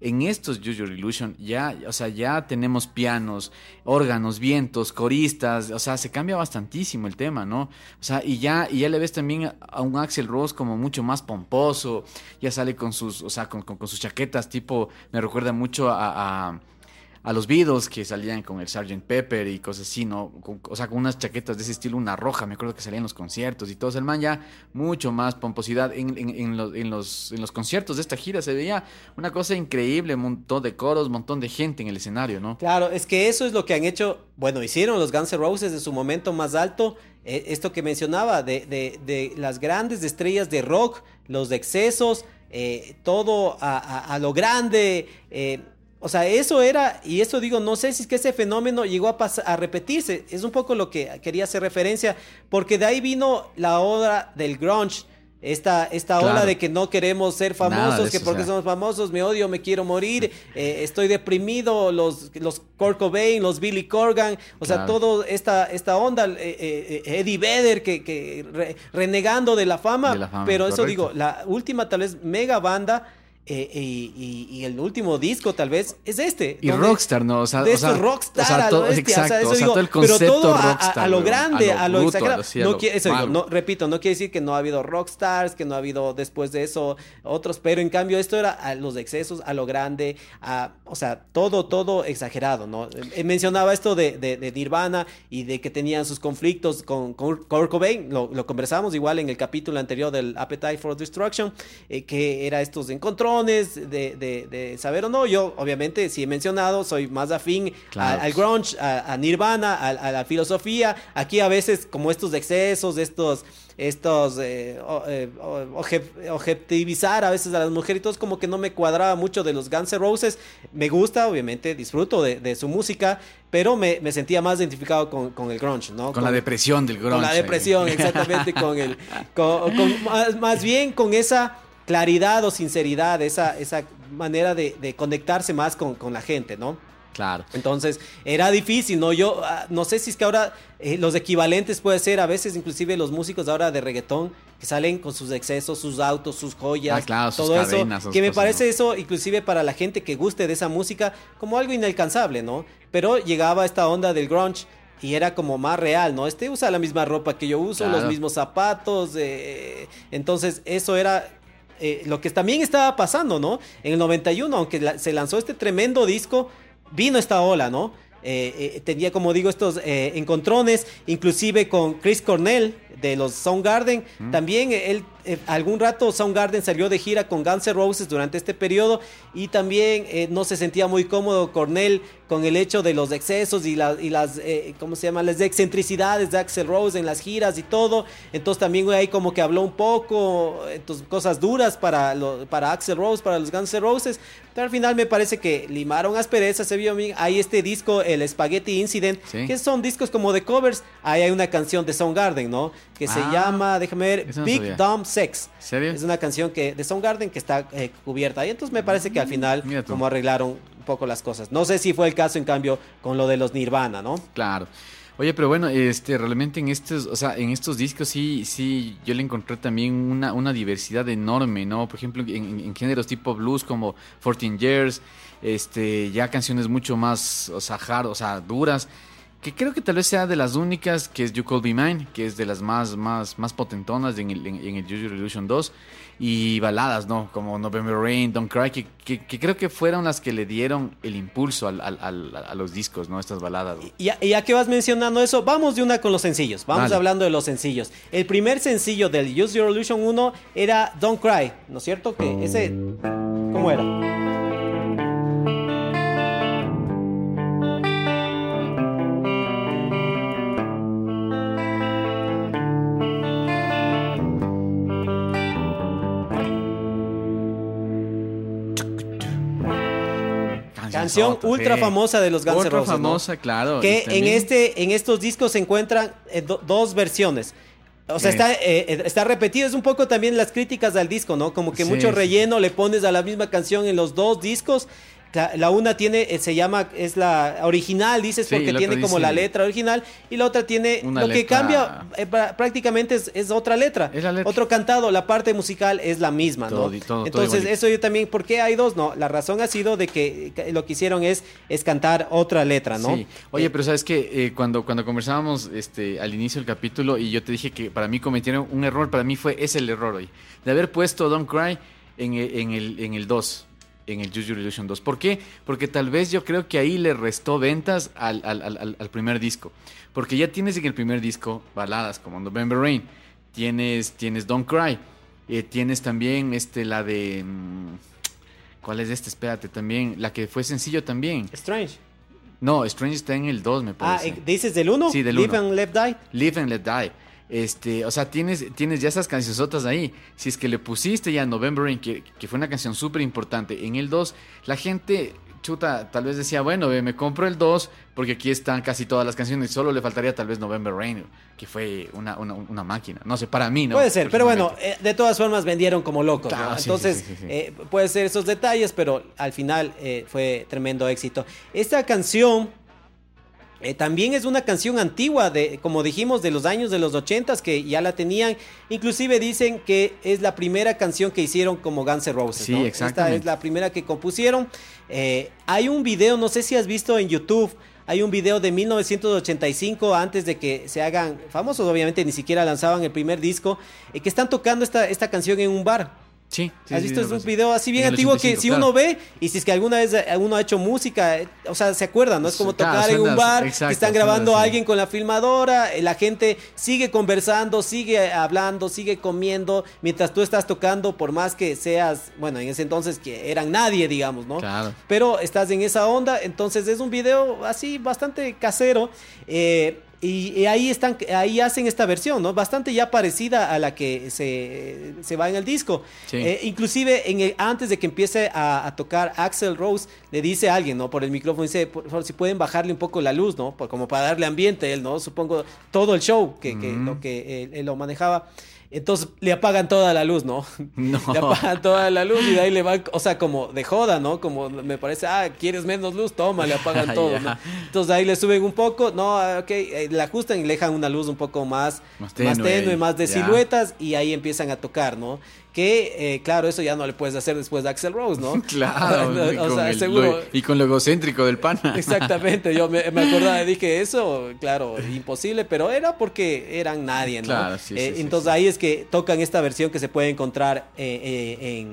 S1: En estos Use Your Illusion ya, o sea, ya tenemos pianos, órganos, vientos, coristas, o sea, se cambia bastantísimo el tema, ¿no? O sea, y ya, y ya le ves también a un Axel Rose como mucho más pomposo, ya sale con sus, o sea, con, con, sus chaquetas, tipo, me recuerda mucho a a los Beatles que salían con el Sgt. Pepper y cosas así, ¿no? o sea, con unas chaquetas de ese estilo, una roja, me acuerdo que salían en los conciertos y todo. El man ya mucho más pomposidad. En, en, los, en, los, en los conciertos de esta gira se veía una cosa increíble, un montón de coros, un montón de gente en el escenario, ¿no?
S3: Claro, es que eso es lo que han hecho, bueno, hicieron los Guns N' Roses en su momento más alto. Eh, esto que mencionaba, de, de, de, las grandes estrellas de rock, los excesos, eh, todo a, a, lo grande. Eh, o sea, eso era, y eso digo, no sé si es que ese fenómeno llegó a, a repetirse. Es un poco lo que quería hacer referencia, porque de ahí vino la ola del grunge. Esta, esta ola de que no queremos ser famosos, que porque somos famosos me odio, me quiero morir, eh, estoy deprimido, los, los Kurt Cobain, los Billy Corgan, o sea, todo esta, esta onda, eh, eh, Eddie Vedder que, renegando de la fama, pero eso digo, la última tal vez mega banda eh, y, el último disco tal vez es este.
S1: Y Rockstar, ¿no? O sea,
S3: de o Rockstar, o sea, todo, exacto, o sea, todo el concepto pero todo Rockstar, a, lo grande, a lo, exagerado. no, eso digo, no, repito, no quiere decir que no ha habido Rockstars, que no ha habido después de eso otros, pero en cambio esto era a los excesos, a lo grande, a, o sea, todo, todo exagerado, ¿no? Eh, mencionaba esto de, de, Nirvana y de que tenían sus conflictos con, con Kurt Cobain, lo, lo, conversamos igual en el capítulo anterior del Appetite for Destruction, eh, que era estos encontrones de, saber o no. Yo, obviamente, si he mencionado, soy más afín al grunge, a, Nirvana, a, la filosofía. Aquí a veces, como estos excesos, estos estos eh, eh, objetivizar a veces a las mujeres y todo, como que no me cuadraba mucho de los Guns N' Roses. Me gusta, obviamente, disfruto de, su música, pero me, sentía más identificado con, el grunge, ¿no?
S1: Con, la depresión del grunge.
S3: Con la depresión, exactamente, con el... Con, más, bien con esa claridad o sinceridad, esa, esa manera de, conectarse más con, con la gente, ¿no?
S1: Claro.
S3: Entonces, era difícil, ¿no? Yo ah, no sé si es que ahora eh, los equivalentes puede ser, a veces inclusive los músicos ahora de reggaetón, que salen con sus excesos, sus autos, sus joyas,
S1: ah,
S3: todo eso, que me parece eso, inclusive para la gente que guste de esa música, como algo inalcanzable, ¿no? Pero llegaba esta onda del grunge y era como más real, ¿no? Este usa la misma ropa que yo uso, los mismos zapatos, eh, entonces eso era eh, lo que también estaba pasando, ¿no? En el 91, aunque se lanzó este tremendo disco, vino esta ola, ¿no? Eh, eh, tenía, como digo, estos eh, encontrones, inclusive con Chris Cornell de los Soundgarden. También él eh, algún rato Soundgarden salió de gira con Guns N' Roses durante este periodo y también eh, no se sentía muy cómodo Cornell con el hecho de los excesos y, y las, eh, ¿cómo se llama? Las excentricidades de Axel Rose en las giras y todo. Entonces también ahí como que habló un poco, entonces cosas duras para, para Axel Rose, para los Guns N' Roses. Pero al final me parece que limaron asperezas, se vio bien. Hay este disco, el Spaghetti Incident, que son discos como de covers. Ahí hay una canción de Soundgarden, ¿no? Que se ah, llama, déjame ver, Big Dumb Sex. Es una canción que de Soundgarden que está eh, cubierta ahí. Entonces me parece que al final como arreglaron un poco las cosas. No sé si fue el caso en cambio con lo de los Nirvana, ¿no?
S1: Claro. Oye, pero bueno, este, realmente en estos, o sea, en estos discos sí, sí, yo le encontré también una, una diversidad enorme, ¿no? Por ejemplo, en, géneros tipo blues como 14 Years, este, ya canciones mucho más, o sea, hard, o sea, duras que creo que tal vez sea de las únicas, que es You Could Be Mine, que es de las más, más, más potentonas en el, en, el Revolution 2, y baladas, ¿no? Como November Rain, Don't Cry, que, que, creo que fueron las que le dieron el impulso al, al, a los discos, ¿no? Estas baladas.
S3: Y ya, ya, que vas mencionando eso, vamos de una con los sencillos, vamos hablando de los sencillos. El primer sencillo del Use Your Illusion 1 era Don't Cry, ¿no es cierto? Que ese, ¿cómo era? Canción ultra famosa de los Guns N' Roses.
S1: famosa, claro.
S3: Que en, este, en estos discos se encuentran eh, dos versiones. O sea, está, eh, eh, está repetido. Es un poco también las críticas al disco, ¿no? Como que mucho relleno le pones a la misma canción en los dos discos la una tiene, eh, se llama, es la original, dices, porque tiene como la letra original, y la otra tiene, lo que cambia eh, prácticamente es, otra letra, otro cantado, la parte musical es la misma, ¿no? Entonces, eso yo también, ¿por qué hay dos? No, la razón ha sido de que lo que hicieron es, es cantar otra letra, ¿no?
S1: Oye, eh, pero sabes que cuando, cuando conversábamos este, al inicio del capítulo y yo te dije que para mí cometieron un error, para mí fue ese el error hoy, de haber puesto Don't Cry en, en el, en el 2 en el Use Your Illusion 2. ¿Por qué? Porque tal vez yo creo que ahí le restó ventas al, primer disco. Porque ya tienes en el primer disco baladas como November Rain, tienes, tienes Don't Cry, eh, tienes también este, la de... Mm, ¿Cuál es este? Espérate, también. La que fue sencillo también.
S3: Strange.
S1: No, Strange está en el 2, me ah, parece.
S3: Ah, ¿dices del 1?
S1: Sí, del
S3: 1. Live and Let Die.
S1: Live and Let Die. Este, o sea, tienes, tienes ya esas cancionzotas ahí. Si es que le pusiste ya November Rain, que, que fue una canción súper importante, en el 2, la gente, chuta, tal vez decía, bueno, me compro el 2 porque aquí están casi todas las canciones, solo le faltaría tal vez November Rain, que fue una, una, máquina. No sé, para mí, ¿no?
S3: Puede ser, pero bueno, eh, de todas formas vendieron como locos. Entonces, eh, puede ser esos detalles, pero al final eh, fue tremendo éxito. Esta canción eh, también es una canción antigua, de, como dijimos, de los años de los ochentas que ya la tenían. Inclusive dicen que es la primera canción que hicieron como Guns N' Roses.
S1: Sí,
S3: Esta es la primera que compusieron. Eh, hay un video, no sé si has visto en YouTube, hay un video de 1985 antes de que se hagan famosos, obviamente ni siquiera lanzaban el primer disco, eh, que están tocando esta, esta canción en un bar.
S1: Sí,
S3: ¿Has visto? es un video así bien antiguo que si uno ve y si es que alguna vez uno ha hecho música, o sea, se acuerda, ¿no? Es como tocar en un bar, están grabando a alguien con la filmadora, eh, la gente sigue conversando, sigue hablando, sigue comiendo, mientras tú estás tocando, por más que seas, bueno, en ese entonces que eran nadie, digamos, ¿no?
S1: Claro.
S3: Pero estás en esa onda, entonces es un video así bastante casero. Eh, y, ahí están, ahí hacen esta versión, ¿no? Bastante ya parecida a la que se, se va en el disco. Eh, inclusive en antes de que empiece a, tocar Axel Rose, le dice a alguien, ¿no? Por el micrófono, dice, por favor, si pueden bajarle un poco la luz, ¿no? Por, como para darle ambiente él, ¿no? Supongo todo el show, que, lo que él, lo manejaba. Entonces le apagan toda la luz, ¿no? No. Le apagan toda la luz y de ahí le van, o sea, como de joda, ¿no? Como me parece, ah, ¿quieres menos luz? Toma, le apagan todo, ¿no? Entonces ahí le suben un poco, no, ok, eh, le ajustan y le dejan una luz un poco más, más tenue, más, de siluetas y ahí empiezan a tocar, ¿no? Que, eh, claro, eso ya no le puedes hacer después de Axel Rose, ¿no?
S1: claro, o, sea, seguro. y con lo egocéntrico del pana.
S3: Exactamente, yo me, me acordaba, dije eso, claro, imposible, pero era porque eran nadie, ¿no? Claro, sí, eh, entonces ahí es que tocan esta versión que se puede encontrar eh,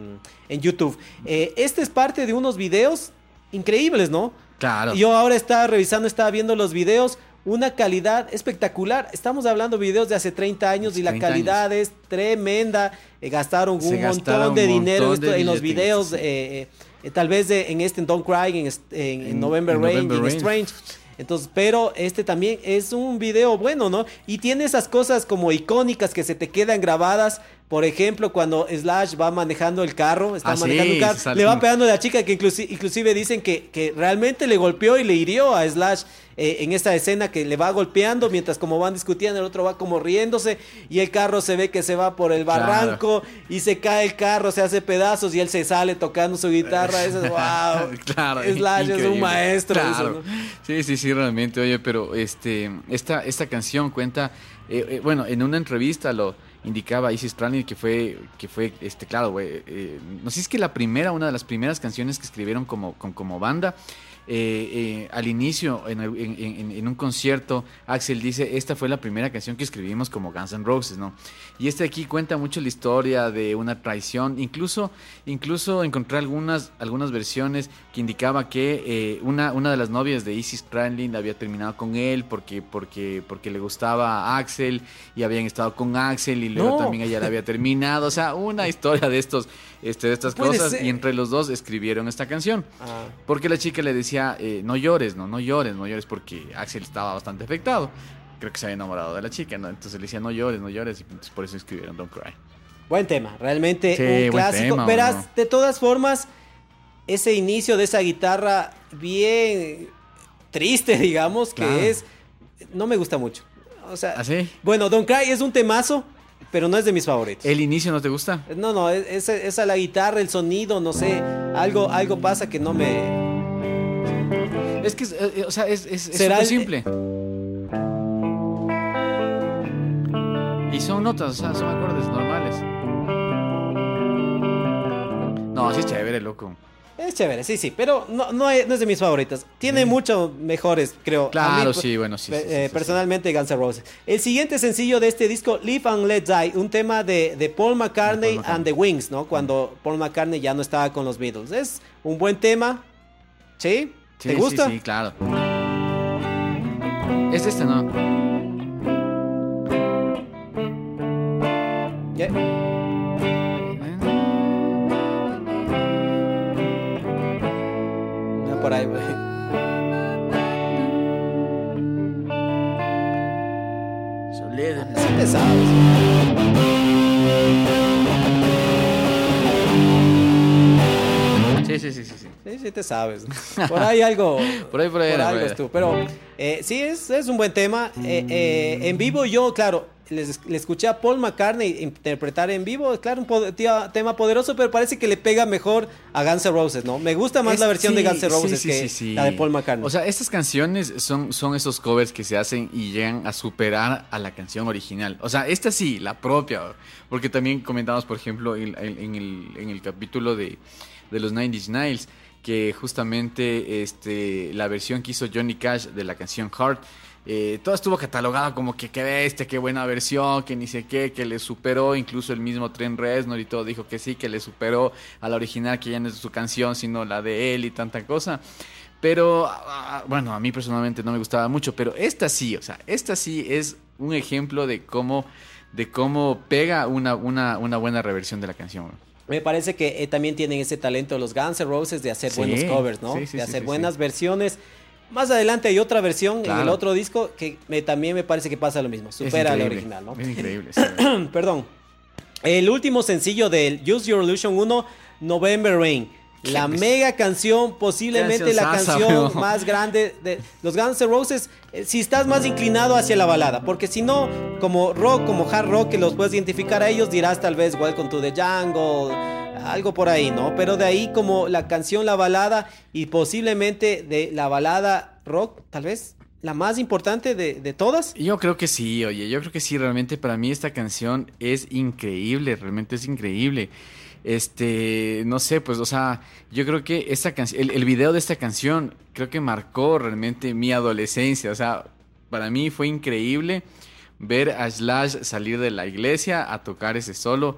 S3: en, YouTube. este es parte de unos videos increíbles, ¿no?
S1: Claro.
S3: Yo ahora estaba revisando, estaba viendo los videos una calidad espectacular. Estamos hablando de videos de hace 30 años y la calidad es tremenda. Eh, gastaron un montón de dinero en los videos, eh, eh, tal vez en este Don't Cry, en, November, Rain, en Strange. Entonces, pero este también es un video bueno, ¿no? Y tiene esas cosas como icónicas que se te quedan grabadas. Por ejemplo, cuando Slash va manejando el carro, está ah, manejando el carro, le va pegando a la chica que inclusive, dicen que, que, realmente le golpeó y le hirió a Slash eh, en esta escena que le va golpeando mientras como van discutiendo, el otro va como riéndose y el carro se ve que se va por el barranco y se cae el carro, se hace pedazos y él se sale tocando su guitarra. Eso es wow. claro, Slash es un maestro.
S1: Sí, sí, sí, realmente. Oye, pero este, esta, esta canción cuenta, eh, eh, bueno, en una entrevista lo indicaba Isis Stranding que fue, que fue este, claro, güey, eh, no sé si es que la primera, una de las primeras canciones que escribieron como, como banda. Eh, eh, al inicio, en, un concierto, Axel dice, esta fue la primera canción que escribimos como Guns N' Roses, ¿no? Y este aquí cuenta mucho la historia de una traición, incluso, incluso encontré algunas, algunas versiones que indicaba que eh, una, una de las novias de Isis Stranding había terminado con él porque, porque, porque le gustaba a Axel y habían estado con Axel y luego también ella le había terminado, o sea, una historia de estos este, de estas cosas y entre los dos escribieron esta canción. Ah. Porque la chica le decía, eh, no llores, no, no llores, no llores porque Axel estaba bastante afectado. Creo que se había enamorado de la chica, ¿no? Entonces le decía, no llores, no llores, y por eso escribieron Don't Cry.
S3: Buen tema, realmente un clásico. Verás, de todas formas, ese inicio de esa guitarra bien triste, digamos, que es... No me gusta mucho. O sea,
S1: ¿Ah,
S3: bueno, Don't Cry es un temazo, pero no es de mis favoritos.
S1: ¿El inicio no te gusta?
S3: No, no, esa es, la guitarra, el sonido, no sé, algo, algo pasa que no me...
S1: Es que, eh, eh, o sea, es, es, ¿Será simple. Y son notas, o sea, son acordes normales. No, así es chévere, loco.
S3: Es chévere, sí, sí, pero no, no, es, de mis favoritas. Tiene muchos mejores, creo.
S1: Claro, sí, bueno, sí.
S3: Eh, personalmente, Guns N' Roses. El siguiente sencillo de este disco, Live and Let Die, un tema de, de Paul, McCartney and the Wings, ¿no? Cuando Paul McCartney ya no estaba con los Beatles. Es un buen tema. ¿Sí? ¿Te gusta?
S1: Sí, sí, claro. Es este, ¿no?
S3: Por ahí, güey. Soledad. Sí te sabes.
S1: Sí, sí, sí, sí, sí.
S3: Sí, sí te sabes. Por ahí algo.
S1: por ahí, por ahí. Por
S3: algo es tú. Pero eh, sí, es, es un buen tema. Eh, eh, en vivo yo, claro, les, le escuché a Paul McCartney interpretar en vivo, claro, un tema poderoso, pero parece que le pega mejor a Guns N' Roses, ¿no? Me gusta más la versión de Guns N' Roses que la de Paul McCartney.
S1: O sea, estas canciones son, son esos covers que se hacen y llegan a superar a la canción original. O sea, esta sí, la propia, porque también comentamos, por ejemplo, en, el, en el, capítulo de, de los 90s Niles, que justamente este, la versión que hizo Johnny Cash de la canción Heart eh, todo estuvo catalogado como que qué bestia, qué buena versión, que ni sé qué, que le superó, incluso el mismo Trent Reznor y todo dijo que sí, que le superó a la original, que ya no es su canción, sino la de él y tanta cosa. Pero, ah, ah, bueno, a mí personalmente no me gustaba mucho, pero esta sí, o sea, esta sí es un ejemplo de cómo, de cómo pega una, una, una buena reversión de la canción.
S3: Me parece que eh, también tienen ese talento los Guns N' Roses de hacer buenos covers, ¿no? de hacer buenas versiones. Más adelante hay otra versión en el otro disco que también me parece que pasa lo mismo. Supera la original, ¿no?
S1: Es increíble.
S3: Perdón. El último sencillo del Use Your Illusion 1, November Rain. la mega canción, posiblemente la canción más grande de los Guns N' Roses, eh, si estás más inclinado hacia la balada, porque si no, como rock, como hard rock, que los puedes identificar a ellos, dirás tal vez Welcome to the Jungle, algo por ahí, ¿no? Pero de ahí como la canción, la balada y posiblemente de la balada rock, tal vez la más importante de, de, todas?
S1: Yo creo que sí, oye, yo creo que sí, realmente para mí esta canción es increíble, realmente es increíble. Este, no sé, pues, o sea, yo creo que esta canción, el, el, video de esta canción, creo que marcó realmente mi adolescencia. O sea, para mí fue increíble ver a Slash salir de la iglesia a tocar ese solo.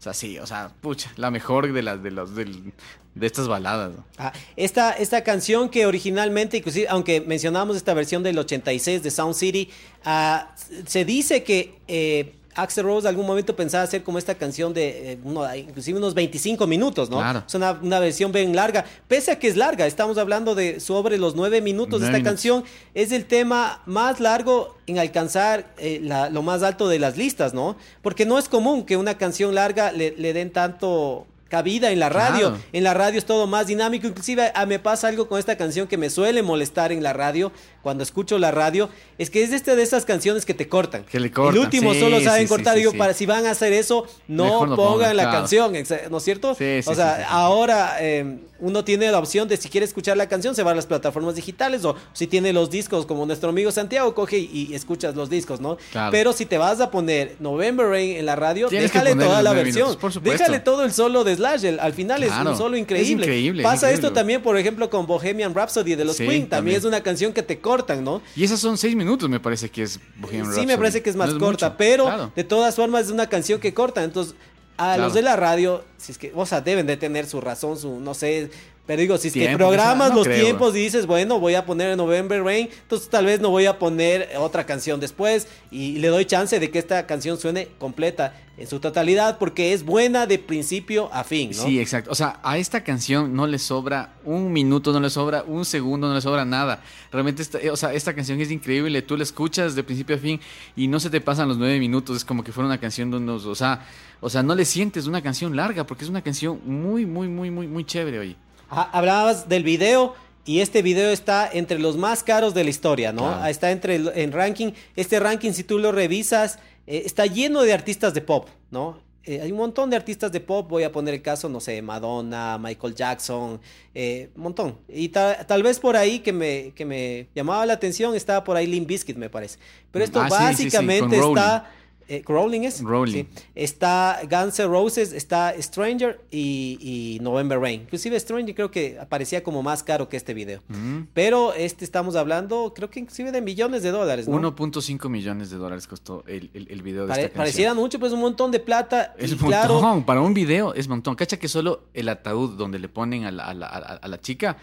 S1: O sea, sí, o sea, pucha, la mejor de las de los del, de estas baladas.
S3: Ah, esta, esta canción que originalmente, inclusive, aunque mencionamos esta versión del 86 de Sound City, ah, se dice que eh, Axel Rose algún momento pensaba hacer como esta canción de eh, inclusive unos 25 minutos, ¿no? Es una, versión bien larga, pese a que es larga, estamos hablando de sobre los 9 minutos de esta canción, es el tema más largo en alcanzar eh, lo más alto de las listas, ¿no? Porque no es común que una canción larga le, le den tanto cabida en la radio. En la radio es todo más dinámico. Inclusive me pasa algo con esta canción que me suele molestar en la radio, cuando escucho la radio, es que es esta de esas canciones que te cortan.
S1: Que le cortan.
S3: El último solo saben cortar. Digo, para si van a hacer eso, no, pongan, la canción, ¿no es cierto? o sea, ahora eh, uno tiene la opción de si quiere escuchar la canción, se va a las plataformas digitales o si tiene los discos, como nuestro amigo Santiago, coge y, escuchas los discos, ¿no? Pero si te vas a poner November Rain en la radio, déjale toda la versión. déjale todo el solo de Slash. al final es un solo increíble. increíble Pasa esto también, por ejemplo, con Bohemian Rhapsody de los Queen. También, es una canción que te cortan, ¿no?
S1: Y esas son seis minutos, me parece que es Bohemian Rhapsody.
S3: Sí, me parece que es más corta, pero de todas formas es una canción que corta. Entonces, a los de la radio, si es que, o sea, deben de tener su razón, su, no sé, pero digo, si es que programas los tiempos y dices, bueno, voy a poner November Rain, entonces tal vez no voy a poner otra canción después y le doy chance de que esta canción suene completa en su totalidad porque es buena de principio a fin, ¿no?
S1: Sí, exacto. O sea, a esta canción no le sobra un minuto, no le sobra un segundo, no le sobra nada. Realmente, esta, o sea, esta canción es increíble. Tú la escuchas de principio a fin y no se te pasan los nueve minutos. Es como que fuera una canción de unos, o sea, o sea, no le sientes una canción larga porque es una canción muy, muy, muy, muy, muy chévere, hoy
S3: hablabas del video y este video está entre los más caros de la historia, ¿no? Está entre el en ranking. Este ranking, si tú lo revisas, eh, está lleno de artistas de pop, ¿no? Eh, hay un montón de artistas de pop, voy a poner el caso, no sé, Madonna, Michael Jackson, eh, un montón. Y tal vez por ahí que me, que me llamaba la atención, estaba por ahí Limp Bizkit, me parece. Pero esto ah, básicamente está eh, Rowling es.
S1: Rowling.
S3: Está Guns N' Roses, está Stranger y, November Rain. Inclusive Stranger creo que aparecía como más caro que este video. Mm. Pero este estamos hablando, creo que inclusive de millones de dólares, ¿no?
S1: 1.5 millones de dólares costó el, el, video de esta canción.
S3: Pareciera mucho, pues un montón de plata.
S1: Es un montón, para un video es un montón. Cacha que solo el ataúd donde le ponen a la, a la, a la chica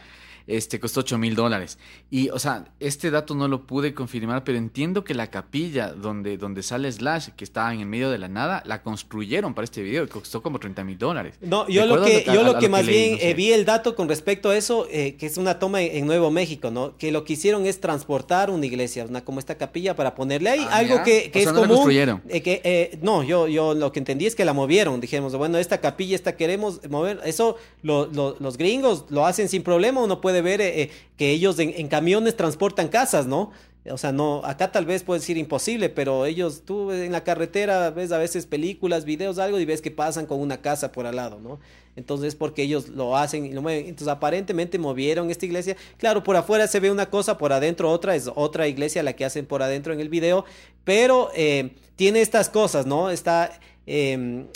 S1: este, costó 8 mil dólares. Y, o sea, este dato no lo pude confirmar, pero entiendo que la capilla donde, donde sale Slash, que está en el medio de la nada, la construyeron para este video y costó como 30 mil dólares.
S3: No, yo lo que, yo lo que más bien eh, vi el dato con respecto a eso, eh, que es una toma en, Nuevo México, ¿no? Que lo que hicieron es transportar una iglesia, una como esta capilla, para ponerle ahí ah, algo que, que es no común. Eh, que, no, yo, yo lo que entendí es que la movieron. Dijimos, bueno, esta capilla, esta queremos mover. Eso los gringos lo hacen sin problema, uno puede ver eh, eh, que ellos en, camiones transportan casas, ¿no? O sea, no, acá tal vez puede decir imposible, pero ellos, tú en la carretera ves a veces películas, videos, algo y ves que pasan con una casa por al lado, ¿no? Entonces, porque ellos lo hacen y lo mueven. Entonces, aparentemente movieron esta iglesia. Claro, por afuera se ve una cosa, por adentro otra, es otra iglesia la que hacen por adentro en el video, pero eh, tiene estas cosas, ¿no? Está, em,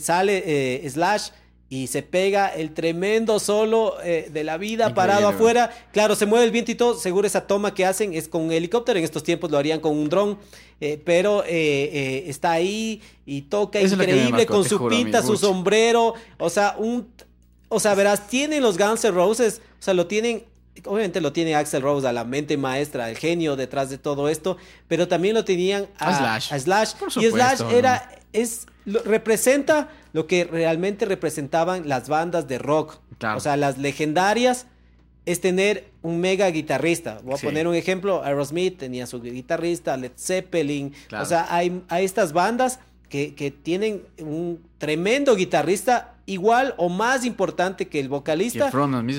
S3: sale Slash y se pega el tremendo solo eh, de la vida parado afuera. Claro, se mueve el viento y todo. Seguro esa toma que hacen es con un helicóptero. En estos tiempos lo harían con un dron. Eh, pero eh, está ahí y toca increíble con su pinta, su sombrero. O sea, un. O sea, verás, tienen los Guns N' Roses. O sea, lo tienen obviamente lo tiene Axel Rose a la mente maestra, el genio detrás de todo esto, pero también lo tenían a, Slash. y Slash era, es, representa lo que realmente representaban las bandas de rock. O sea, las legendarias es tener un mega guitarrista. Voy a poner un ejemplo, Aerosmith tenía su guitarrista, Led Zeppelin. O sea, hay, hay estas bandas que, que, tienen un tremendo guitarrista igual o más importante que el vocalista.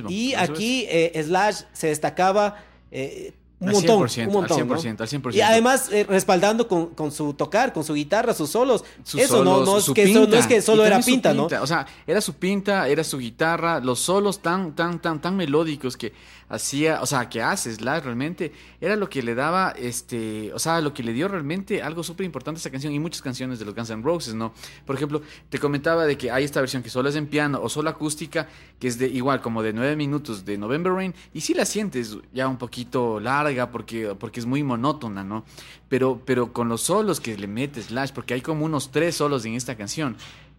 S3: Y, aquí eh, Slash se destacaba eh, un montón, un montón, al 100%, al 100%. Y además eh, respaldando con, con, su tocar, con su guitarra, sus solos. eso no, no, es que no, es que solo era pinta, ¿no?
S1: O sea, era su pinta, era su guitarra, los solos tan, tan, tan, tan melódicos que hacía, o sea, que hace Slash realmente, era lo que le daba, este, o sea, lo que le dio realmente algo súper importante a esa canción y muchas canciones de los Guns N' Roses, ¿no? Por ejemplo, te comentaba de que hay esta versión que solo es en piano o solo acústica, que es de igual, como de nueve minutos de November Rain, y sí la sientes ya un poquito larga porque, porque es muy monótona, ¿no? Pero, pero con los solos que le mete Slash, porque hay como unos tres solos en esta canción,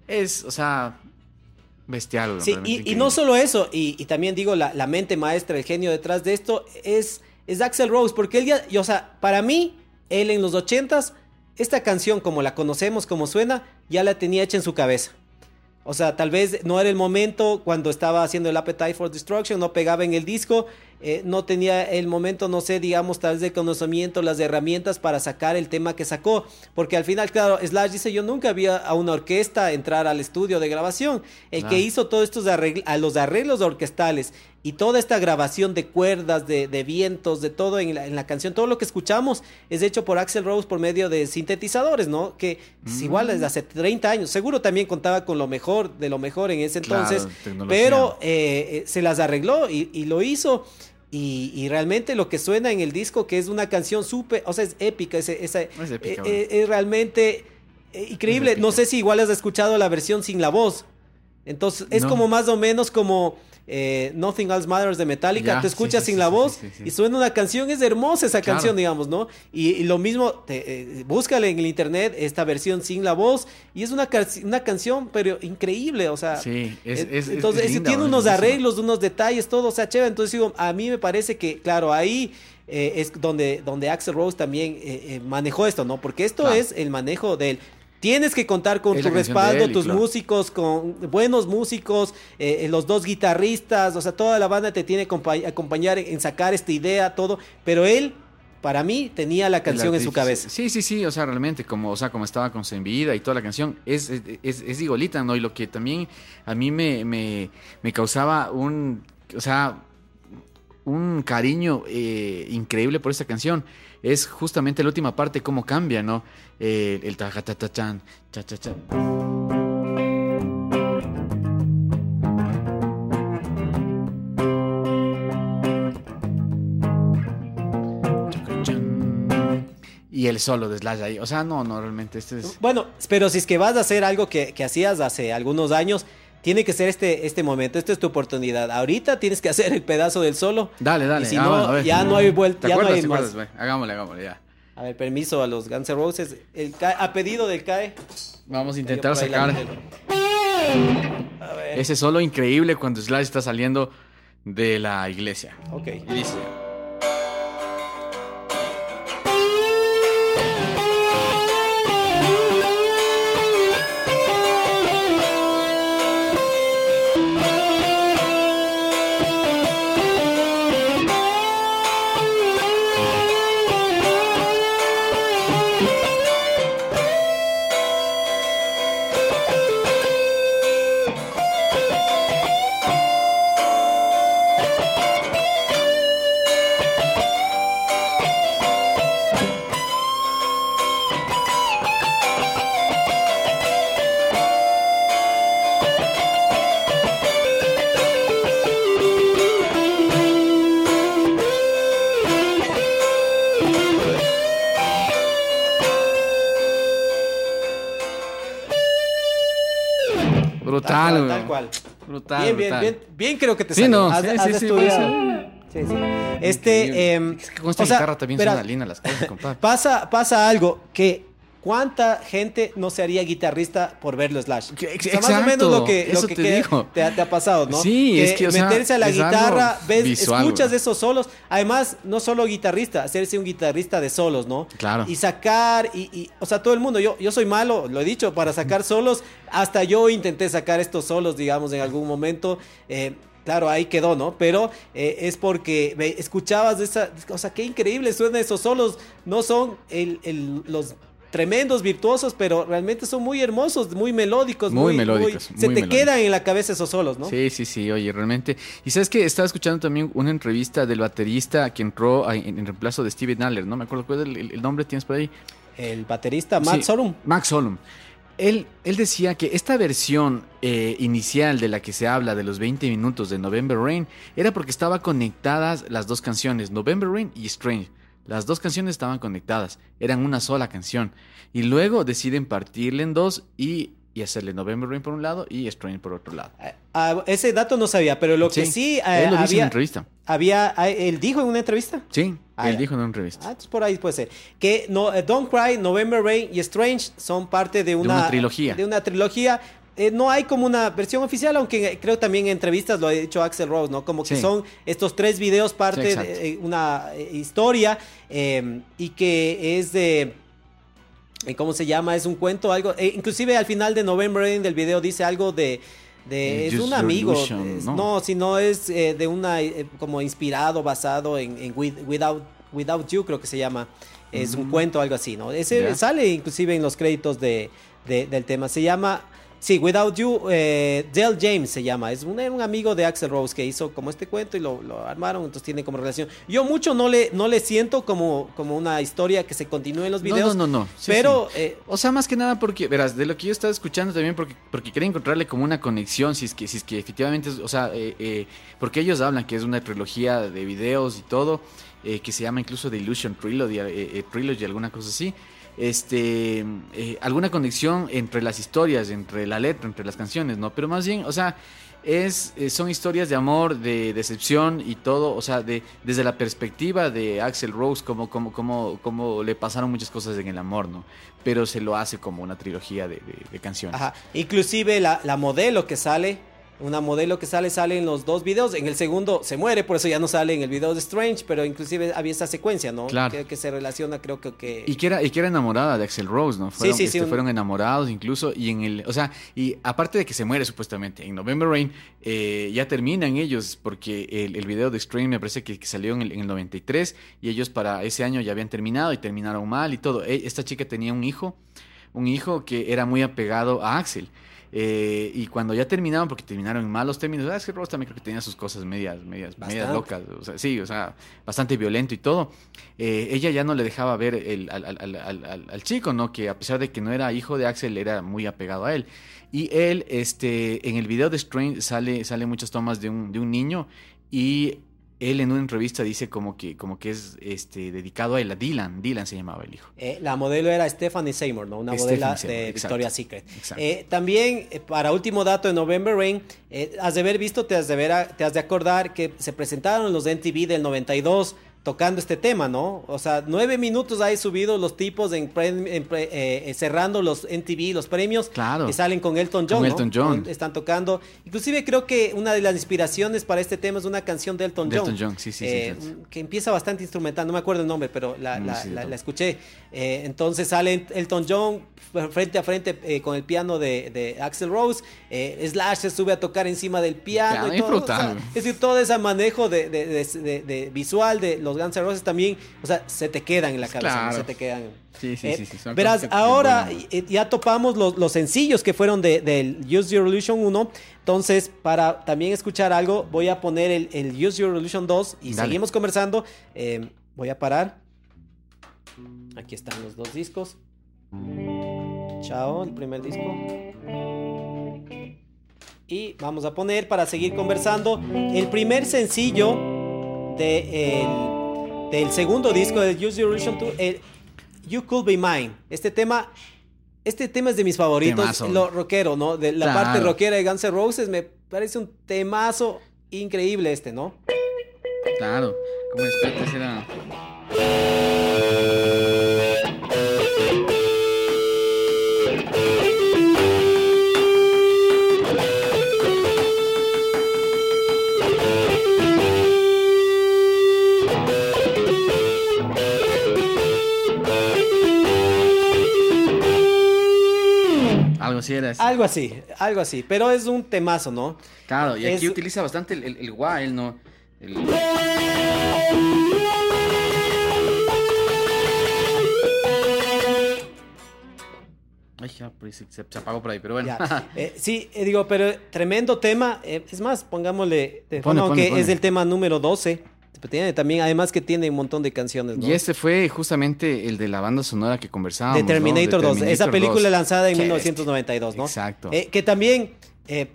S1: es, o sea, Bestial.
S3: Sí, y, no solo eso, y, también digo, la, la, mente maestra, el genio detrás de esto es, es Axel Rose, porque él ya, o sea, para mí, él en los ochentas, esta canción como la conocemos, como suena, ya la tenía hecha en su cabeza. O sea, tal vez no era el momento cuando estaba haciendo el Appetite for Destruction, no pegaba en el disco, eh, no tenía el momento, no sé, digamos, tal vez de conocimiento, las herramientas para sacar el tema que sacó. Porque al final, claro, Slash dice, yo nunca vi a una orquesta entrar al estudio de grabación. El que hizo todos estos arreglos, a los arreglos orquestales y toda esta grabación de cuerdas, de, vientos, de todo en la, canción, todo lo que escuchamos es hecho por Axel Rose por medio de sintetizadores, ¿no? Que es igual desde hace 30 años. Seguro también contaba con lo mejor de lo mejor en ese entonces, pero eh, eh, se las arregló y lo hizo. Y, realmente lo que suena en el disco, que es una canción súper, o sea, es épica, es, es, eh, eh, realmente eh, increíble. no sé si igual has escuchado la versión sin la voz. Entonces, es como más o menos como eh, Nothing Else Matters de Metallica, te escuchas sin la voz y suena una canción, es hermosa esa canción, digamos, ¿no? Y, lo mismo, te, eh, búscale en el internet esta versión sin la voz y es una, una canción, pero increíble, o sea.
S1: Sí, es,
S3: entonces tiene unos arreglos, unos detalles, todo, o sea, chévere. Entonces digo, a mí me parece que, claro, ahí eh, es donde, donde Axel Rose también manejó esto, ¿no? Porque esto es el manejo del Tienes que contar con tu respaldo, tus músicos, con buenos músicos, eh, eh, los dos guitarristas, o sea, toda la banda te tiene que acompañar en sacar esta idea, todo, pero él para mí tenía la canción en su cabeza.
S1: Sí, sí, sí, o sea, realmente, como, o sea, como estaba con su vida y toda la canción, es, es, es, igolita, ¿no? Y lo que también a mí me, me, me causaba un, o sea, un cariño eh, increíble por esta canción es justamente la última parte, cómo cambia, ¿no? El ta ta ta chan, cha cha cha. Y el solo de Slash ahí. O sea, no, no, realmente este es.
S3: Bueno, pero si es que vas a hacer algo que, que hacías hace algunos años, tiene que ser este, este momento, esta es tu oportunidad. Ahorita tienes que hacer el pedazo del solo.
S1: Dale, dale.
S3: Y si no, ya no hay vuelta. ya no hay más.
S1: Hagámosle, hagámosle, ya.
S3: A ver, permiso a los Guns N' Roses. El a pedido del CAE.
S1: Vamos a intentar sacar. Ese solo increíble cuando Slash está saliendo de la iglesia.
S3: Ok.
S1: Y dice. Brutal.
S3: Bien, bien, bien, bien creo que te
S1: sí,
S3: salió.
S1: No,
S3: has,
S1: sí,
S3: has
S1: sí, sí,
S3: estudiado. Sí, sí. Este, eh,
S1: es que con esta
S3: o sea,
S1: guitarra también
S3: verás,
S1: suena linda las cosas, compadre.
S3: Pasa, pasa algo que ¿Cuánta gente no se haría guitarrista por verlo Slash?
S1: Que-
S3: O sea, más o menos
S1: exacto,
S3: lo que, lo que
S1: te
S3: que- te, ha- te ha pasado, ¿no?
S1: Sí, es que, o sea,
S3: meterse a la guitarra, ves,
S1: visual,
S3: escuchas esos solos. Además, no solo guitarrista, hacerse un guitarrista de solos, ¿no?
S1: Claro.
S3: Y sacar, y, y- o sea, todo el mundo, yo, yo soy malo, lo he dicho, para sacar solos. Hasta yo intenté sacar estos solos, digamos, en algún momento. eh, Claro, ahí quedó, ¿no? Pero eh, es porque escuchabas esa... O sea, qué increíble suenan esos solos. No son el- el- los tremendos virtuosos, pero realmente son muy hermosos, muy melódicos.
S1: Muy melódicos,
S3: se
S1: muy
S3: te
S1: melódicos.
S3: quedan en la cabeza esos solos, ¿no?
S1: Sí, sí, sí, oye, realmente. Y sabes que estaba escuchando también una entrevista del baterista que entró en, en reemplazo de Steven Adler, no me acuerdo cuál es el, el- nombre, tienes por ahí.
S3: El baterista Matt
S1: Sí. Max Solum. Él, él decía que esta versión eh, inicial de la que se habla de los 20 minutos de November Rain era porque estaban conectadas las dos canciones, November Rain y Strange. Las dos canciones estaban conectadas, eran una sola canción. Y luego deciden partirle en dos y, y hacerle November Rain por un lado y Strange por otro lado.
S3: Ah, ese dato no sabía, pero lo que sí, eh,
S1: él lo dice en
S3: había,
S1: la entrevista.
S3: había, ah, él dijo en una entrevista.
S1: Sí,
S3: Ah,
S1: él dijo en una entrevista.
S3: Ah, entonces por ahí puede ser. Que no, eh, Don't Cry, November Rain y Strange son parte de una,
S1: una trilogía.
S3: De una trilogía. Eh, no hay como una versión oficial, aunque creo también en entrevistas lo ha dicho Axel Rose, ¿no? Como que
S1: Sí.
S3: son estos tres videos parte
S1: Sí,
S3: de eh, una eh, historia eh, y que es de... ¿Cómo se llama? Es un cuento, algo... inclusive al final de November Rain del video dice algo de... de es un amigo.
S1: Illusion, ¿no?
S3: no, sino es de una... como inspirado, basado en, en With- Without, Without You, creo que se llama. Es un cuento, algo así, ¿no? Ese sale inclusive en los créditos de, de- del tema. Se llama... Sí, Without You, eh, Dale James se llama. Es un, un amigo de Axel Rose que hizo como este cuento y lo, lo armaron, entonces tiene como relación. Yo mucho no le, no le siento como, como una historia que se continúe en los videos.
S1: No, no, no, no. Sí,
S3: pero
S1: sí.
S3: eh,
S1: O sea, más que nada porque, verás, de lo que yo estaba escuchando también, porque, porque quería encontrarle como una conexión, si es que, si es que efectivamente, es- o sea, eh, eh, porque ellos hablan que es una trilogía de videos y todo, eh, que se llama incluso The Illusion Trilogy, Trilogy, alguna cosa así. Este, eh, alguna conexión entre las historias, entre la letra, entre las canciones, ¿no? Pero más bien, o sea, es, eh, son historias de amor, de decepción y todo, o sea, de, desde la perspectiva de Axel Rose, como, como, como, como le pasaron muchas cosas en el amor, ¿no? Pero se lo hace como una trilogía de, canciones.
S3: Ajá. Inclusive la, la modelo que sale, una modelo que sale, sale en los dos videos. En el segundo se muere, por eso ya no sale en el video de Strange, pero inclusive había esa secuencia, ¿no?
S1: Claro.
S3: Que, que se relaciona, creo que... que...
S1: Y que, era, y que era enamorada de Axel Rose, ¿no? Fueron,
S3: sí, sí,
S1: este,
S3: un-
S1: fueron enamorados incluso. Y en el. O sea, y aparte de que se muere supuestamente en November Rain, eh, ya terminan ellos, porque el, el video de Strain me parece que, que salió en el, en el 93. Y ellos para ese año ya habían terminado y terminaron mal y todo. E- Esta chica tenía un hijo, un hijo que era muy apegado a Axel. Eh, y cuando ya terminaron, porque terminaron en malos términos, Axel Rose también creo que tenía sus cosas medias, medias, medias locas. O sea, sí, o sea, bastante violento y todo. Eh, ella ya no le dejaba ver el, al, al- al- al- al- al chico, ¿no? Que a pesar de que no era hijo de Axel, era muy apegado a él. Y él, este, en el video de Strain sale, sale muchas tomas de un, de un niño y él en una entrevista dice como que, como que es este, dedicado a él, a Dylan. Dylan se llamaba el hijo.
S3: Eh, la modelo era Stephanie Seymour, ¿no? Una modelo de Victoria's Secret. Eh, también, eh, para último dato de November Rain, eh, has de haber visto, te has de, ver a- te has de acordar que se presentaron los de MTV del 92 tocando este tema, ¿no? O sea, nueve minutos hay subido los tipos en, pre- en pre- eh, cerrando los MTV, los premios,
S1: Claro.
S3: que salen con Elton John,
S1: Con
S3: ¿no?
S1: Elton John.
S3: Están tocando. Inclusive creo que una de las inspiraciones para este tema es una canción de Elton
S1: De
S3: John.
S1: Elton John, sí, sí, sí,
S3: eh,
S1: sí, sí.
S3: que empieza bastante instrumental, no me acuerdo el nombre, pero la, escuché. Eh, entonces sale Elton John frente a frente eh, con el piano de, de Axel Rose. Slash se sube a tocar encima del piano. Y
S1: es
S3: todo,
S1: brutal,
S3: o sea,
S1: güey.
S3: es decir, todo ese manejo de visual de los Guns N' Roses también, o sea, se te quedan en la cabeza, ¿no? Se te quedan.
S1: Sí, sí,
S3: Eh,
S1: sí, sí,
S3: verás,
S1: que-
S3: ahora ya topamos los, los sencillos que fueron de- del Use Your Illusion 1. Entonces, para también escuchar algo, voy a poner el, el Use Your Illusion 2 y
S1: Dale.
S3: seguimos conversando. Eh, voy a parar. Aquí están los dos discos. Chao, el primer disco. Y vamos a poner para seguir conversando el primer sencillo de el- del segundo disco de Use Your Illusion 2, el You Could Be Mine. Este tema este tema es de mis favoritos, lo rockero, ¿no? De la parte rockera de Guns N' Roses me parece un temazo increíble este, ¿no?
S1: Claro, como especie era... Algo así era.
S3: Algo así, algo así. Pero es un temazo, ¿no?
S1: Claro, y aquí utiliza bastante el, el, el ¿no? El... Ay, ya, pues, se, se, apagó por ahí, pero bueno.
S3: Eh, sí, eh, digo, pero tremendo tema. Eh, es más, pongámosle de es el tema número 12. Tiene también, además que tiene un montón de canciones.
S1: Y este fue justamente el de la banda sonora que conversábamos.
S3: De Terminator, 2, esa película lanzada en 1992, ¿no?
S1: Exacto.
S3: Eh, que también eh,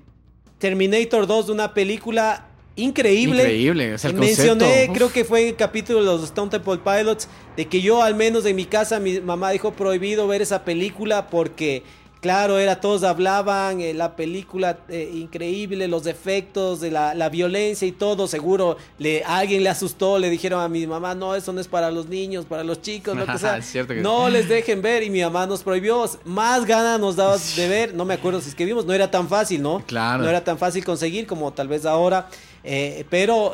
S3: Terminator 2, una película increíble.
S1: Increíble, o sea, el
S3: Mencioné, creo que fue en el capítulo de los Stone Temple Pilots, de que yo al menos en mi casa, mi mamá dijo prohibido ver esa película porque Claro, era, todos hablaban, eh, la película eh, increíble, los efectos de la, violencia y todo, seguro le, alguien le asustó, le dijeron a mi mamá, no, eso no es para los niños, para los chicos, lo que sea. No les dejen ver y mi mamá nos prohibió, más ganas nos daba de ver, no me acuerdo si es que vimos, no era tan fácil, ¿no?
S1: Claro.
S3: No era tan fácil conseguir como tal vez ahora, eh, pero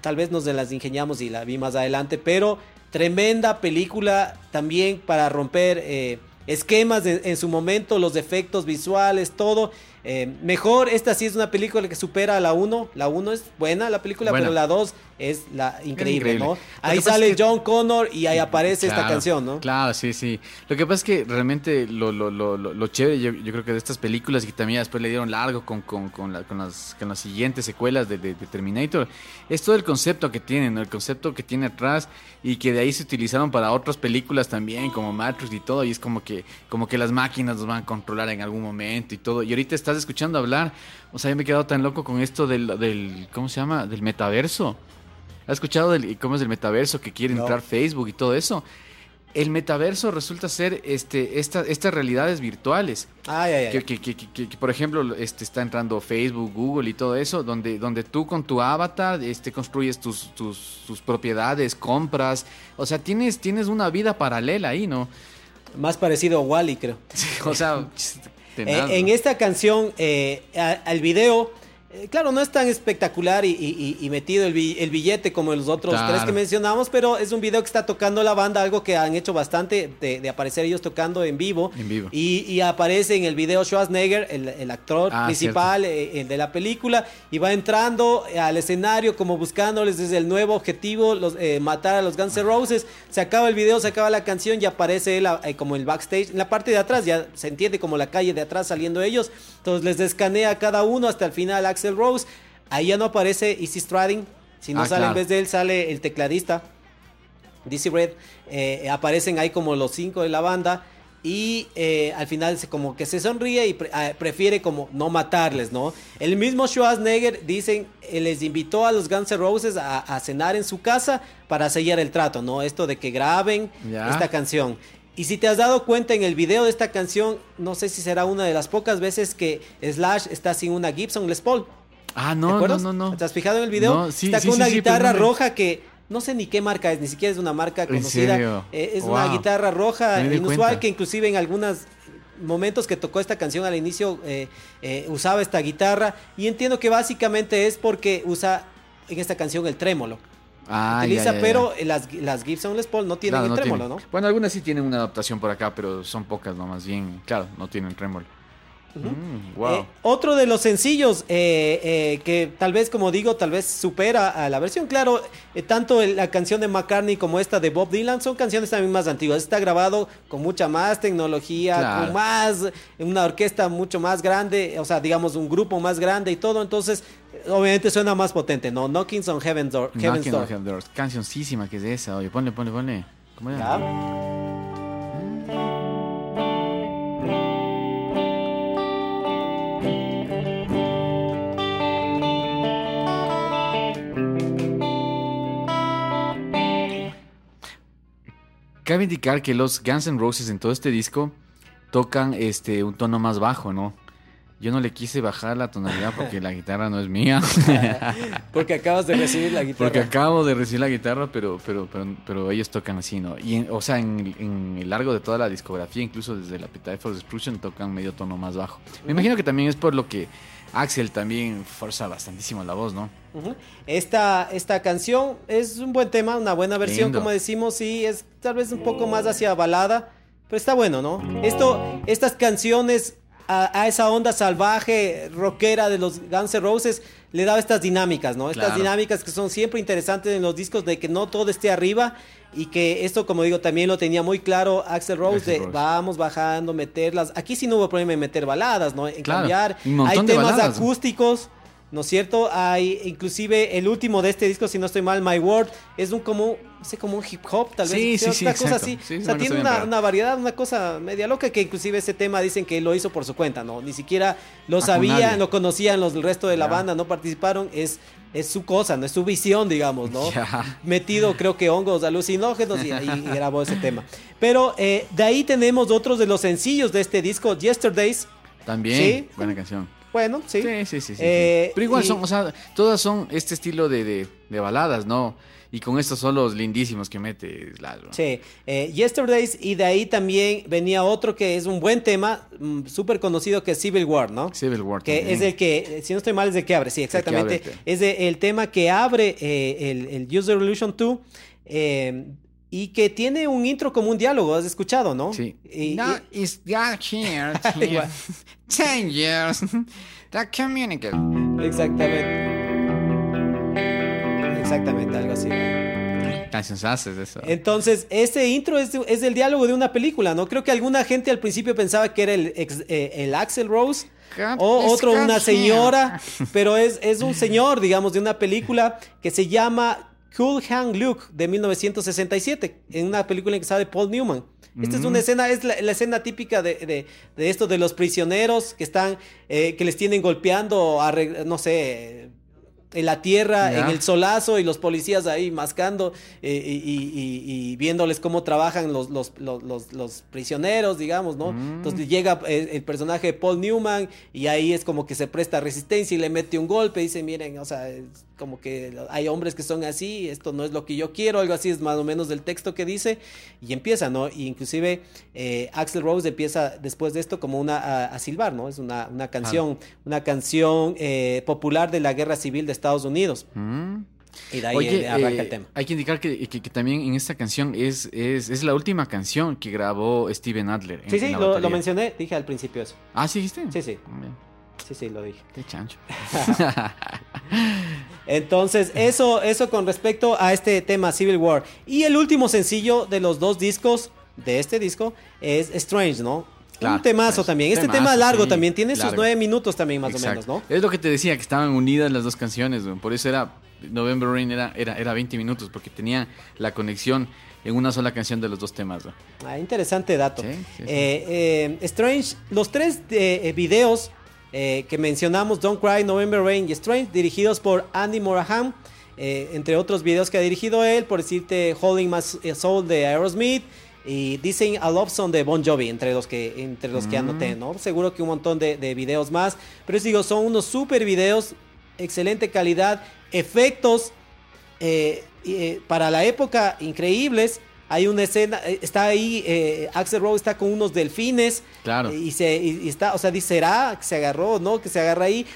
S3: tal vez nos las ingeniamos y la vi más adelante, pero tremenda película también para romper esquemas en su momento, los efectos visuales, todo. Eh, mejor, esta sí es una película que supera a la 1. La 1 es buena la película, pero la 2 es la increíble, ¿no? Ahí sale John Connor y ahí aparece esta canción, ¿no?
S1: Claro, sí, sí. Lo que pasa es que realmente lo, lo, lo, lo chévere, yo, creo que de estas películas y también después le dieron largo con, con, con, las, con las siguientes secuelas de, de, Terminator, es todo el concepto que tienen, el concepto que tiene atrás y que de ahí se utilizaron para otras películas también, como Matrix y todo, y es como que, como que las máquinas nos van a controlar en algún momento y todo. Y ahorita estás escuchando hablar, o sea, yo me he quedado tan loco con esto del, del ¿cómo se llama? Del metaverso. ¿Has escuchado del, cómo es el metaverso que quiere entrar Facebook y todo eso? El metaverso resulta ser este, esta, estas realidades virtuales.
S3: Ay, ay, ay.
S1: Que, que, que, por ejemplo, este, está entrando Facebook, Google y todo eso, donde, donde tú con tu avatar este, construyes tus, tus, tus propiedades, compras. O sea, tienes, tienes una vida paralela ahí, ¿no?
S3: Más parecido a Wally, creo.
S1: o sea,
S3: Eh, en esta canción, eh, al video eh, claro, no es tan espectacular y, metido el, billete como los otros tres que mencionamos, pero es un video que está tocando la banda, algo que han hecho bastante de, aparecer ellos tocando en vivo.
S1: En vivo.
S3: Y, aparece en el video Schwarzenegger, el, actor ah, principal eh, de la película, y va entrando al escenario como buscándoles desde el nuevo objetivo, los, eh, matar a los Guns N' Roses. Se acaba el video, se acaba la canción y aparece él como el backstage. En la parte de atrás ya se entiende como la calle de atrás saliendo ellos. Entonces les descanea a cada uno hasta el final. Axel Rose. Ahí ya no aparece Easy Strading. Si no ah, sale en vez de él, sale el tecladista. DC Red. Eh, aparecen ahí como los cinco de la banda. Y eh, al final se, como que se sonríe y ah, prefiere como no matarles, ¿no? El mismo Schwarzenegger dicen, eh, les invitó a los Guns N' Roses a, cenar en su casa para sellar el trato, ¿no? Esto de que graben esta canción. Y si te has dado cuenta en el video de esta canción, no sé si será una de las pocas veces que Slash está sin una Gibson Les Paul.
S1: Ah, no, no, no, no.
S3: ¿Te has fijado en el video? está con una guitarra roja que no sé ni qué marca es, ni siquiera es una marca conocida. Eh, es una guitarra roja inusual que inclusive en algunos momentos que tocó esta canción al inicio eh, eh, usaba esta guitarra y entiendo que básicamente es porque usa en esta canción el trémolo. Ah, utiliza, pero Las, las, Gibson Les Paul no tienen el trémolo, ¿no?
S1: Bueno, algunas sí tienen una adaptación por acá, pero son pocas, ¿no? Más bien, claro, no tienen trémolo.
S3: Mm, eh, otro de los sencillos eh, eh, que tal vez, como digo, tal vez supera a la versión. Claro, tanto la canción de McCartney como esta de Bob Dylan son canciones también más antiguas. Está grabado con mucha más tecnología, con más, una orquesta mucho más grande, o sea, digamos, un grupo más grande y todo. Entonces, obviamente suena más potente, ¿no? Knockings on Heaven's Door.
S1: Knocking on Heaven's Door. Cancioncísima que es esa. Oye, ponle, ponle, ponle. ¿Cómo Cabe indicar que los Guns N' Roses en todo este disco tocan este un tono más bajo, ¿no? Yo no le quise bajar la tonalidad porque la guitarra no es mía.
S3: porque acabas de recibir la guitarra.
S1: Porque acabo de recibir la guitarra, pero, pero, pero, ellos tocan así, ¿no? Y o sea, en, el largo de toda la discografía, incluso desde la Appetite for Destruction, tocan medio tono más bajo. Me imagino que también es por lo que Axel también forza bastantísimo la voz, ¿no?
S3: esta, esta canción es un buen tema, una buena versión, como decimos, sí, es tal vez un poco más hacia balada, pero está bueno, ¿no? Esto, estas canciones a, esa onda salvaje, rockera de los Guns N' Roses, le daba estas dinámicas, ¿no? Estas dinámicas que son siempre interesantes en los discos de que no todo esté arriba y que esto, como digo, también lo tenía muy claro Axel Rose, de vamos bajando, meterlas. Aquí sí no hubo problema en meter baladas, ¿no? En cambiar. Hay temas acústicos ¿no es cierto? Hay inclusive el último de este disco, si no estoy mal, My World, es un como, no sé, como un hip hop, tal vez.
S1: Sí, sí,
S3: una cosa así. o sea, tiene una, variedad, una cosa media loca que inclusive ese tema dicen que lo hizo por su cuenta, ¿no? Ni siquiera lo sabían, lo conocían los del resto de la banda, no participaron, es es su cosa, no es su visión, digamos, ¿no? Metido, creo que hongos alucinógenos y, y grabó ese tema. Pero eh, de ahí tenemos otros de los sencillos de este disco, Yesterdays.
S1: También, buena canción.
S3: Bueno, sí.
S1: Sí, sí, sí. Eh, Pero igual son, o sea, todas son este estilo de, de, baladas, ¿no? Y con estos solos lindísimos que mete Laszlo.
S3: Sí, eh, Yesterdays y de ahí también venía otro que es un buen tema, mm, súper conocido que es Civil War, ¿no?
S1: Civil War.
S3: Que es el que, si no estoy mal, es el que abre, sí, exactamente. Este. Es el tema que abre eh, el, el User Revolution 2 y que tiene un intro como un diálogo, has escuchado, ¿no?
S1: Sí.
S2: no, it's got here, ten years, that communicate.
S3: Exactamente. Exactamente, algo así.
S1: haces eso.
S3: Entonces, ese intro es, es, el diálogo de una película, ¿no? Creo que alguna gente al principio pensaba que era el, eh, el Axel Rose o otro, una señora, pero es, es un señor, digamos, de una película que se llama Cool Hand Luke de 1967, en una película en que sale Paul Newman. Esta es una mm. escena, es la, escena típica de, esto de los prisioneros que están, eh, que les tienen golpeando, no sé, en la tierra, en el solazo y los policías ahí mascando eh, y, viéndoles cómo trabajan los, los, los, prisioneros, digamos, ¿no? Mm. Entonces llega eh, el, personaje de Paul Newman y ahí es como que se presta resistencia y le mete un golpe y dice, miren, o sea, como que hay hombres que son así, esto no es lo que yo quiero, algo así es más o menos del texto que dice y empieza, ¿no? Y inclusive eh, Axel Rose empieza después de esto como una a, silbar, ¿no? Es una, una canción, una canción popular de la guerra civil de Estados Unidos. Mm. Y de ahí eh, arranca el eh, tema.
S1: Hay que indicar que, también en esta canción es, es, la última canción que grabó Steven Adler.
S3: sí, sí, lo, mencioné, dije al principio eso.
S1: Ah, ¿sí dijiste?
S3: Sí, sí. Sí, sí, lo dije.
S1: Qué chancho.
S3: Entonces, eso, eso con respecto a este tema Civil War. Y el último sencillo de los dos discos, de este disco, es Strange, ¿no? un temazo también. Este tema largo también, tiene sus nueve minutos también más o menos, ¿no?
S1: Es lo que te decía, que estaban unidas las dos canciones, por eso era November Rain era, era, era 20 minutos, porque tenía la conexión en una sola canción de los dos temas.
S3: Ah, interesante dato. Eh, eh, Strange, los tres eh, videos que mencionamos, Don't Cry, November Rain y Strange, dirigidos por Andy Morahan. entre otros videos que ha dirigido él, por decirte Holding My Soul de Aerosmith, y dicen a Love Song de Bon Jovi, entre los que, entre los que anoté, mm. ¿no? Seguro que un montón de, videos más. Pero digo, son unos super videos, excelente calidad, efectos eh, eh, para la época increíbles. Hay una escena, eh, está ahí, Axel Rose está con unos delfines.
S1: Claro.
S3: Y, se, está, o sea, dice, ¿será que se agarró, no? Que se agarra ahí.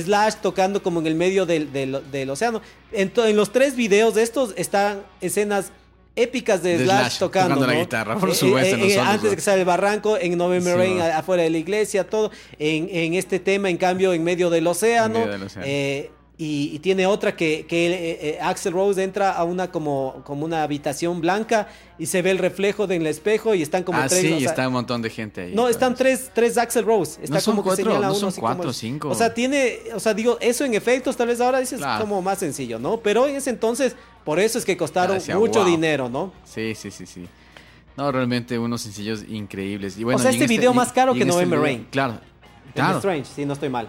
S3: Slash tocando como en el medio del, del, océano. En, en, los tres videos de estos están escenas épicas de, Slash, tocando,
S1: la guitarra, por eh, supuesto.
S3: Eh, eh, antes de que salga el barranco, en November Rain, afuera de la iglesia, todo. En, en, este tema, en cambio, en medio del océano. Y, tiene otra que, que Axel Rose entra a una como, como una habitación blanca y se ve el reflejo del espejo y están como
S1: ah, tres. Sí, y está un montón de gente ahí.
S3: No, están tres, tres Axel Rose. Está
S1: no
S3: como
S1: cuatro, que señala no son cuatro, cinco.
S3: O sea, tiene, o sea, digo, eso en efectos, tal vez ahora dices como más sencillo, ¿no? Pero en ese entonces por eso es que costaron mucho dinero, ¿no?
S1: Sí, sí, sí, sí. No, realmente unos sencillos increíbles. Y bueno,
S3: o sea, este, video más caro que November Rain.
S1: Claro. Claro.
S3: Strange, sí, no estoy mal.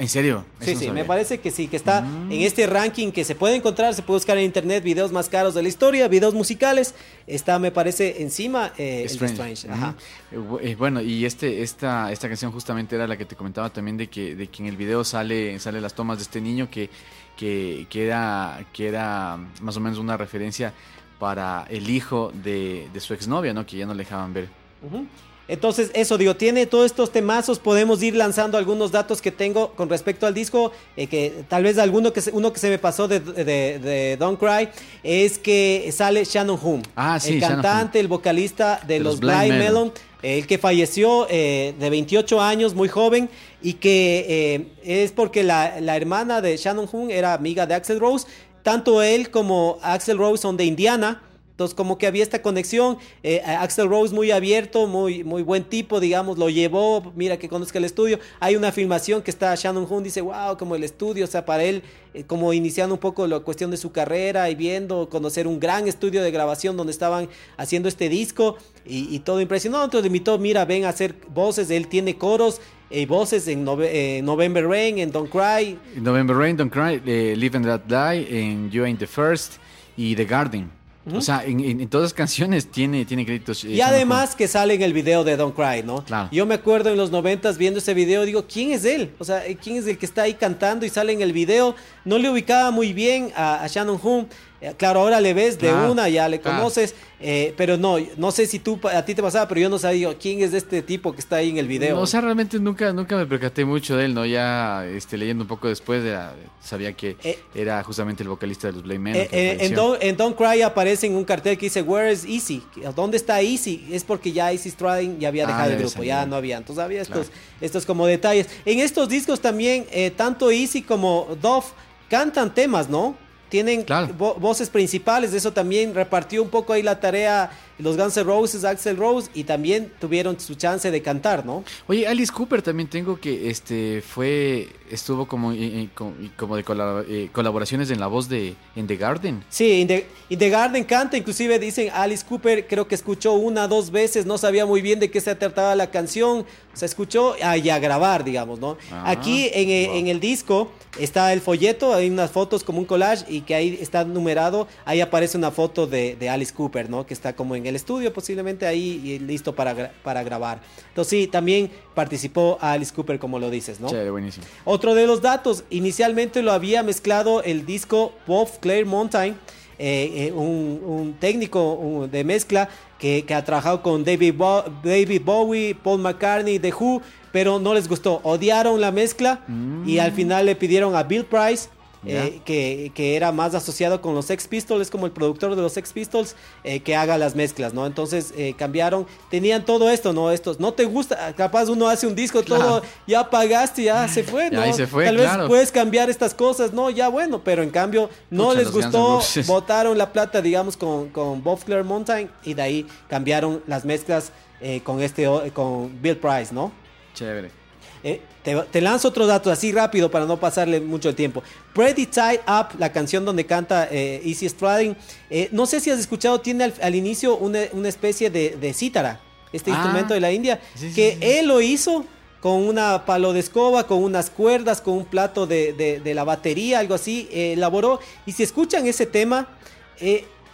S1: ¿En serio?
S3: sí, sí, me parece que sí, que está mm. en este ranking que se puede encontrar, se puede buscar en internet videos más caros de la historia, videos musicales. Está, me parece, encima eh, Strange. Ajá.
S1: Eh, eh, bueno, y este, esta, esta canción justamente era la que te comentaba también de que, de que en el video sale, sale las tomas de este niño que, que, que, era, que era más o menos una referencia para el hijo de, de su exnovia, ¿no? Que ya no le dejaban ver.
S3: Entonces, eso digo, tiene todos estos temazos. Podemos ir lanzando algunos datos que tengo con respecto al disco. Eh, que tal vez alguno que se, uno que se me pasó de, de, Don't Cry es que sale Shannon Hoon.
S1: Ah, sí,
S3: el cantante, el vocalista de, los, Blind Melon. el que falleció eh, de 28 años, muy joven, y que eh, es porque la, la, hermana de Shannon Hoon era amiga de Axel Rose. Tanto él como Axel Rose son de Indiana. Entonces, como que había esta conexión. Eh, Axel Rose muy abierto, muy, muy buen tipo, digamos, lo llevó, mira que conozca el estudio. Hay una filmación que está Shannon Hoon, dice, wow, como el estudio, o sea, para él, eh, como iniciando un poco la cuestión de su carrera y viendo, conocer un gran estudio de grabación donde estaban haciendo este disco y, todo impresionante. Entonces, invitó, mira, ven a hacer voces, él tiene coros y voces en November Rain, en Don't Cry.
S1: November Rain, Don't Cry, eh, Live and Let Die, en You Ain't the First y The Garden. O sea, en, todas las canciones tiene, tiene créditos.
S3: Eh, y además que sale en el video de Don't Cry, ¿no? Yo me acuerdo en los noventas viendo ese video, digo, ¿quién es él? O sea, ¿quién es el que está ahí cantando y sale en el video? No le ubicaba muy bien a, a Shannon Hoon. Eh, claro, ahora le ves de una, ya le conoces, eh, pero no, no sé si tú a ti te pasaba, pero yo no sabía quién es este tipo que está ahí en el video.
S1: o sea, realmente nunca, nunca me percaté mucho de él, ¿no? Ya este, leyendo un poco después, sabía que eh, era justamente el vocalista de los Blame Men.
S3: en, Don't, Cry aparece en un cartel que dice, Where is Easy? ¿Dónde está Easy? Es porque ya Easy Strading ya había ah, dejado el grupo, ya no había. Entonces había estos, estos como detalles. En estos discos también, tanto Easy como Dove cantan temas, ¿no? Tienen voces principales, eso también repartió un poco ahí la tarea los Guns N' Roses, Axel Rose y también tuvieron su chance de cantar, ¿no?
S1: Oye, Alice Cooper también tengo que este fue estuvo como como de eh, colaboraciones en la voz de en The Garden.
S3: Sí, en the, Garden canta, inclusive dicen Alice Cooper creo que escuchó una dos veces, no sabía muy bien de qué se trataba la canción, se escuchó a, a grabar, digamos, ¿no? Ah, Aquí en, eh, en el disco está el folleto, hay unas fotos como un collage y que ahí está numerado, ahí aparece una foto de, de Alice Cooper, ¿no? Que está como en el estudio, posiblemente ahí y listo para, para grabar. Entonces sí, también participó Alice Cooper, como lo dices, ¿no?
S1: Sí, buenísimo.
S3: Otro de los datos, inicialmente lo había mezclado el disco Bob Claire Mountain, eh, eh, un, técnico de mezcla que, ha trabajado con David, David Bowie, Paul McCartney, The Who, pero no les gustó. Odiaron la mezcla y al mm. final le pidieron a Bill Price eh, que, era más asociado con los Sex Pistols, como el productor de los Sex Pistols, eh, que haga las mezclas, ¿no? Entonces eh, cambiaron, tenían todo esto, ¿no? Estos, no te gusta, capaz uno hace un disco, todo, ya pagaste, ya se fue, ¿no?
S1: se fue,
S3: Tal vez puedes cambiar estas cosas, no, ya bueno, pero en cambio no les gustó, votaron la plata, digamos, con, con Bob Claire Mountain y de ahí cambiaron las mezclas con este, con Bill Price, ¿no?
S1: Chévere.
S3: Eh, te, lanzo otros datos así rápido para no pasarle mucho el tiempo. Pretty Tied Up, la canción donde canta eh, Easy Strading. Eh, no sé si has escuchado, tiene al, inicio una, especie de, de cítara, este ah. instrumento de la India, que él lo hizo con una palo de escoba, con unas cuerdas, con un plato de, la batería, algo así, elaboró. Y si escuchan ese tema,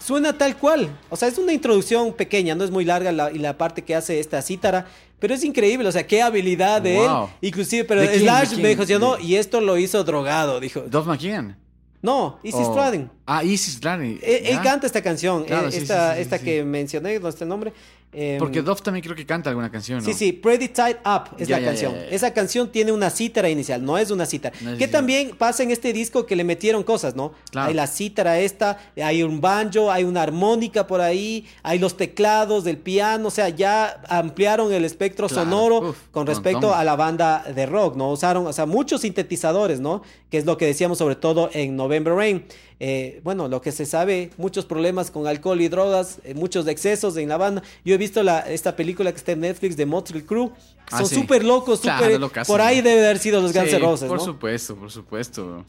S3: suena tal cual. O sea, es una introducción pequeña, no es muy larga la, y la parte que hace esta cítara. Pero es increíble, o sea, qué habilidad de él. Inclusive, pero Slash me dijo, no, y esto lo hizo drogado, dijo.
S1: Dove McKean.
S3: No, Easy oh.
S1: Ah, Easy Strading.
S3: Él, canta esta canción, eh, esta, esta que mencioné, no está el nombre.
S1: Em, Porque Dove también creo que canta alguna canción, ¿no?
S3: Sí, sí, Pretty Tied Up es la canción. Esa canción tiene una cítara inicial, no es una cítara. que también pasa en este disco que le metieron cosas, ¿no? Hay la cítara esta, hay un banjo, hay una armónica por ahí, hay los teclados del piano, o sea, ya ampliaron el espectro sonoro con respecto a la banda de rock, ¿no? Usaron, o sea, muchos sintetizadores, ¿no? Que es lo que decíamos sobre todo en November Rain. Eh, bueno, lo que se sabe, muchos problemas con alcohol y drogas, eh, muchos excesos en la banda. Yo he visto la, esta película que está en Netflix de Motley Crue. Ah, Son súper locos, súper... por ahí debe haber sido los Guns N' Roses,
S1: Por supuesto, por supuesto.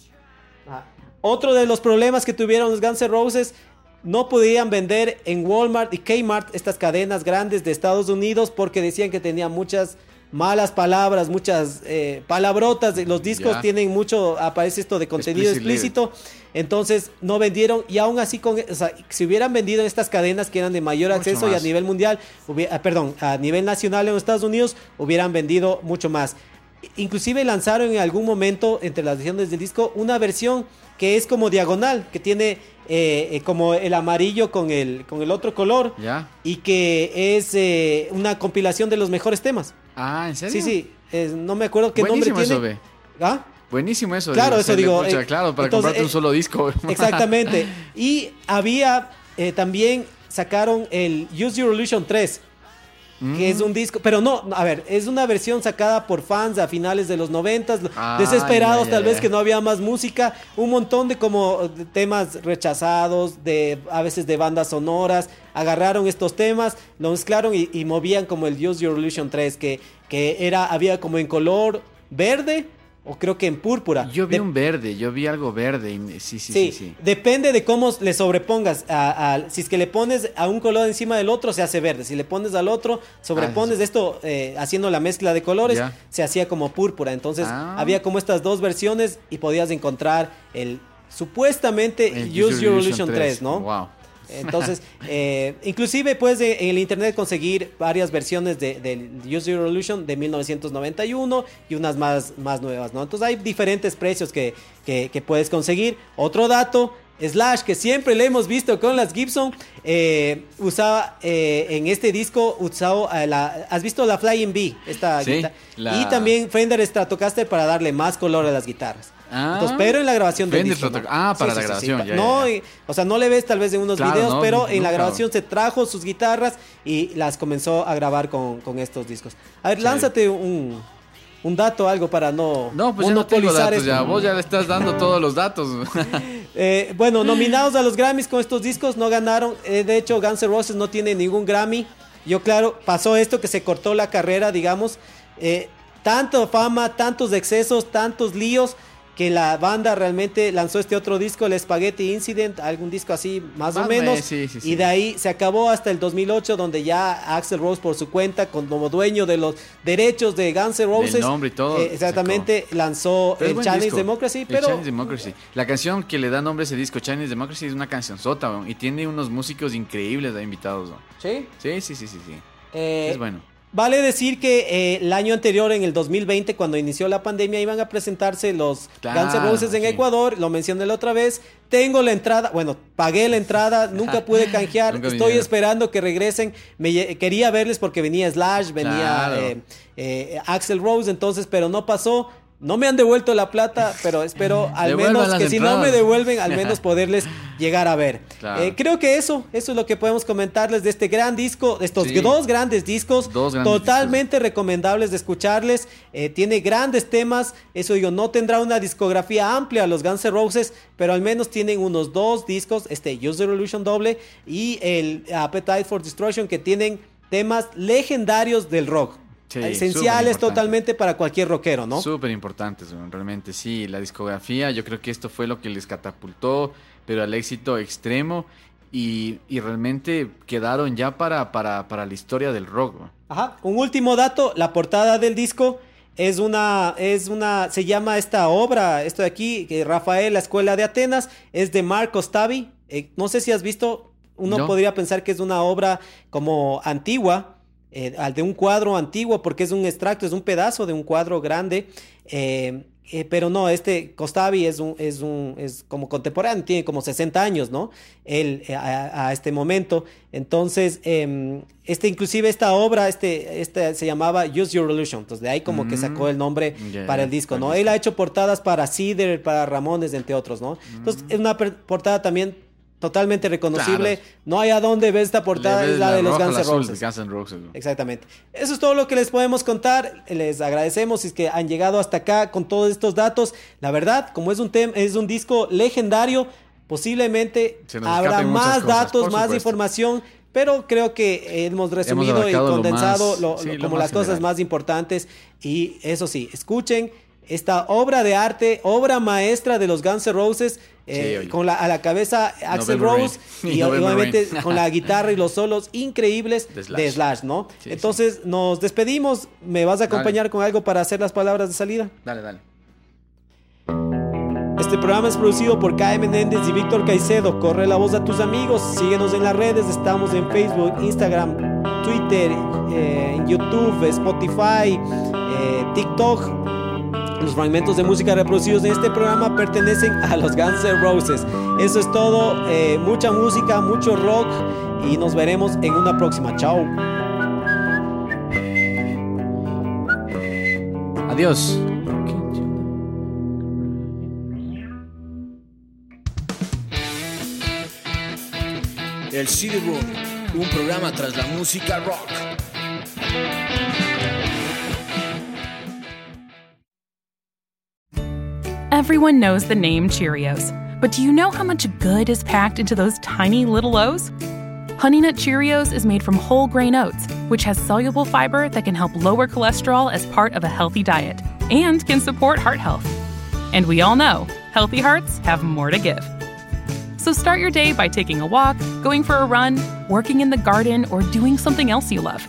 S3: Ah, otro de los problemas que tuvieron los Guns N' Roses no podían vender en Walmart y Kmart estas cadenas grandes de Estados Unidos porque decían que tenían muchas malas palabras, muchas eh, palabrotas. Los discos tienen mucho, aparece esto de contenido explícito. Entonces no vendieron y aún así, con, si hubieran vendido en estas cadenas que eran de mayor acceso y a nivel mundial, ah, perdón, a nivel nacional en los Estados Unidos, hubieran vendido mucho más. Inclusive lanzaron en algún momento entre las versiones del disco una versión que es como diagonal, que tiene eh, eh, como el amarillo con el, con el otro color.
S1: Ya.
S3: Y que es eh, una compilación de los mejores temas.
S1: Ah, ¿en serio?
S3: Sí, sí. no me acuerdo qué nombre tiene.
S1: Eso, ve.
S3: ¿Ah?
S1: Buenísimo eso.
S3: Claro, eso digo.
S1: claro, para comprarte un solo disco.
S3: Exactamente. Y había también sacaron el Use Your Illusion 3 que es un disco, pero no, a ver, es una versión sacada por fans a finales de los noventas, desesperados tal vez que no había más música, un montón de como temas rechazados, de a veces de bandas sonoras, agarraron estos temas, lo mezclaron y, movían como el Use Your Illusion 3, que, que era, había como en color verde, o creo que en púrpura.
S1: Yo vi un verde, yo vi algo verde. Sí, sí, sí, sí,
S3: Depende de cómo le sobrepongas. A, si es que le pones a un color encima del otro, se hace verde. Si le pones al otro, sobrepones ah, esto eh, haciendo la mezcla de colores, se hacía como púrpura. Entonces ah. había como estas dos versiones y podías encontrar el supuestamente Use Your Illusion 3, ¿no?
S1: Wow.
S3: Entonces, eh, inclusive puedes en el internet conseguir varias versiones de, del Use Your Illusion de 1991 y unas más, más nuevas, ¿no? Entonces hay diferentes precios que, que, puedes conseguir. Otro dato, Slash, que siempre le hemos visto con las Gibson, eh, usaba eh, en este disco, usado la, ¿has visto la Flying B? Esta Y también Fender Stratocaster para darle más color a las guitarras. Ah, pero en la grabación
S1: del disco, Ah, para la grabación.
S3: no, o sea, no le ves tal vez en unos videos, pero en la grabación se trajo sus guitarras y las comenzó a grabar con, estos discos. A ver, lánzate un, un dato, algo para no
S1: No, pues no tengo datos ya. Vos ya le estás dando todos los datos.
S3: Eh, bueno, nominados a los Grammys con estos discos no ganaron. Eh, de hecho, Guns N' Roses no tiene ningún Grammy. Yo, claro, pasó esto que se cortó la carrera, digamos. Eh, tanto fama, tantos excesos, tantos líos que la banda realmente lanzó este otro disco, el Spaghetti Incident, algún disco así más, o menos. y de ahí se acabó hasta el 2008, donde ya Axel Rose por su cuenta, como dueño de los derechos de Guns N' Roses,
S1: nombre y todo,
S3: eh, exactamente lanzó el Chinese Democracy. Pero...
S1: Chinese Democracy. La canción que le da nombre a ese disco, Chinese Democracy, es una canción sota y tiene unos músicos increíbles de invitados.
S3: ¿Sí?
S1: Sí, sí, sí, sí. sí.
S3: Eh,
S1: es bueno.
S3: Vale decir que eh, el año anterior, en el 2020, cuando inició la pandemia, iban a presentarse los Guns N' Roses en Ecuador. Lo mencioné la otra vez. Tengo la entrada, bueno, pagué la entrada, nunca pude canjear. estoy esperando que regresen. Me, quería verles porque venía Slash, venía eh, eh, Axel Rose, entonces, pero no pasó. No me han devuelto la plata, pero espero al menos que si no me devuelven, al menos poderles llegar a ver. Eh, creo que eso, eso es lo que podemos comentarles de este gran disco, de estos dos grandes discos, totalmente recomendables de escucharles. Eh, tiene grandes temas, eso digo, no tendrá una discografía amplia los Guns N' Roses, pero al menos tienen unos dos discos, este Use the Revolution doble y el Appetite for Destruction, que tienen temas legendarios del rock esenciales totalmente para cualquier rockero, ¿no?
S1: Súper importantes, realmente sí. La discografía, yo creo que esto fue lo que les catapultó, pero al éxito extremo. Y, realmente quedaron ya para, para, para la historia del rock.
S3: Ajá. Un último dato, la portada del disco es una, es una, se llama esta obra, esto de aquí, que Rafael, la escuela de Atenas, es de Marco Stavi. Eh, no sé si has visto, uno podría pensar que es una obra como antigua, eh, al de un cuadro antiguo, porque es un extracto, es un pedazo de un cuadro grande. Eh, eh, pero no, este Costavi es un, es un, es como contemporáneo, tiene como 60 años, ¿no? Él a, este momento. Entonces, em, este, inclusive esta obra, este, este se llamaba Use Your Illusion. Entonces, de ahí como que sacó mm, el nombre para el disco, ¿no? Él ha hecho portadas para Cider, para Ramones, entre otros, ¿no? Entonces, mm. es una portada también totalmente reconocible. No hay a dónde ver esta portada, es la, de los Guns N' Roses. Exactamente. Eso es todo lo que les podemos contar. Les agradecemos si es que han llegado hasta acá con todos estos datos. La verdad, como es un es un disco legendario, posiblemente habrá más datos, más información. Pero creo que hemos resumido y condensado como las cosas más importantes. Y eso sí, escuchen esta obra de arte, obra maestra de los Guns N' Roses Eh, con la, a la cabeza Axel Rose y, obviamente con la guitarra y los solos increíbles de Slash, ¿no? Entonces nos despedimos. ¿Me vas a acompañar con algo para hacer las palabras de salida?
S1: Dale, dale.
S3: Este programa es producido por Kai Menéndez y Víctor Caicedo. Corre la voz a tus amigos. Síguenos en las redes. Estamos en Facebook, Instagram, Twitter, eh, en YouTube, Spotify, eh, TikTok. Los fragmentos de música reproducidos en este programa pertenecen a los Guns N' Roses. Eso es todo. Eh, mucha música, mucho rock. Y nos veremos en una próxima. Chao.
S1: Adiós.
S2: El CD Room, un programa tras la música rock.
S4: Everyone knows the name Cheerios, but do you know how much good is packed into those tiny little O's? Honey Nut Cheerios is made from whole grain oats, which has soluble fiber that can help lower cholesterol as part of a healthy diet and can support heart health. And we all know healthy hearts have more to give. So start your day by taking a walk, going for a run, working in the garden, or doing something else you love.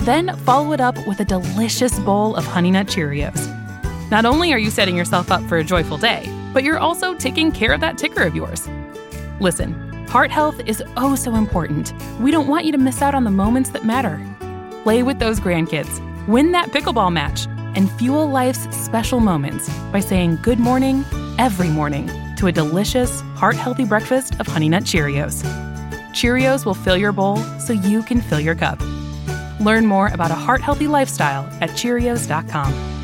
S4: Then follow it up with a delicious bowl of Honey Nut Cheerios. Not only are you setting yourself up for a joyful day, but you're also taking care of that ticker of yours. Listen, heart health is oh so important. We don't want you to miss out on the moments that matter. Play with those grandkids, win that pickleball match, and fuel life's special moments by saying good morning every morning to a delicious, heart healthy breakfast of Honey Nut Cheerios. Cheerios will fill your bowl so you can fill your cup. Learn more about a heart healthy lifestyle at Cheerios.com.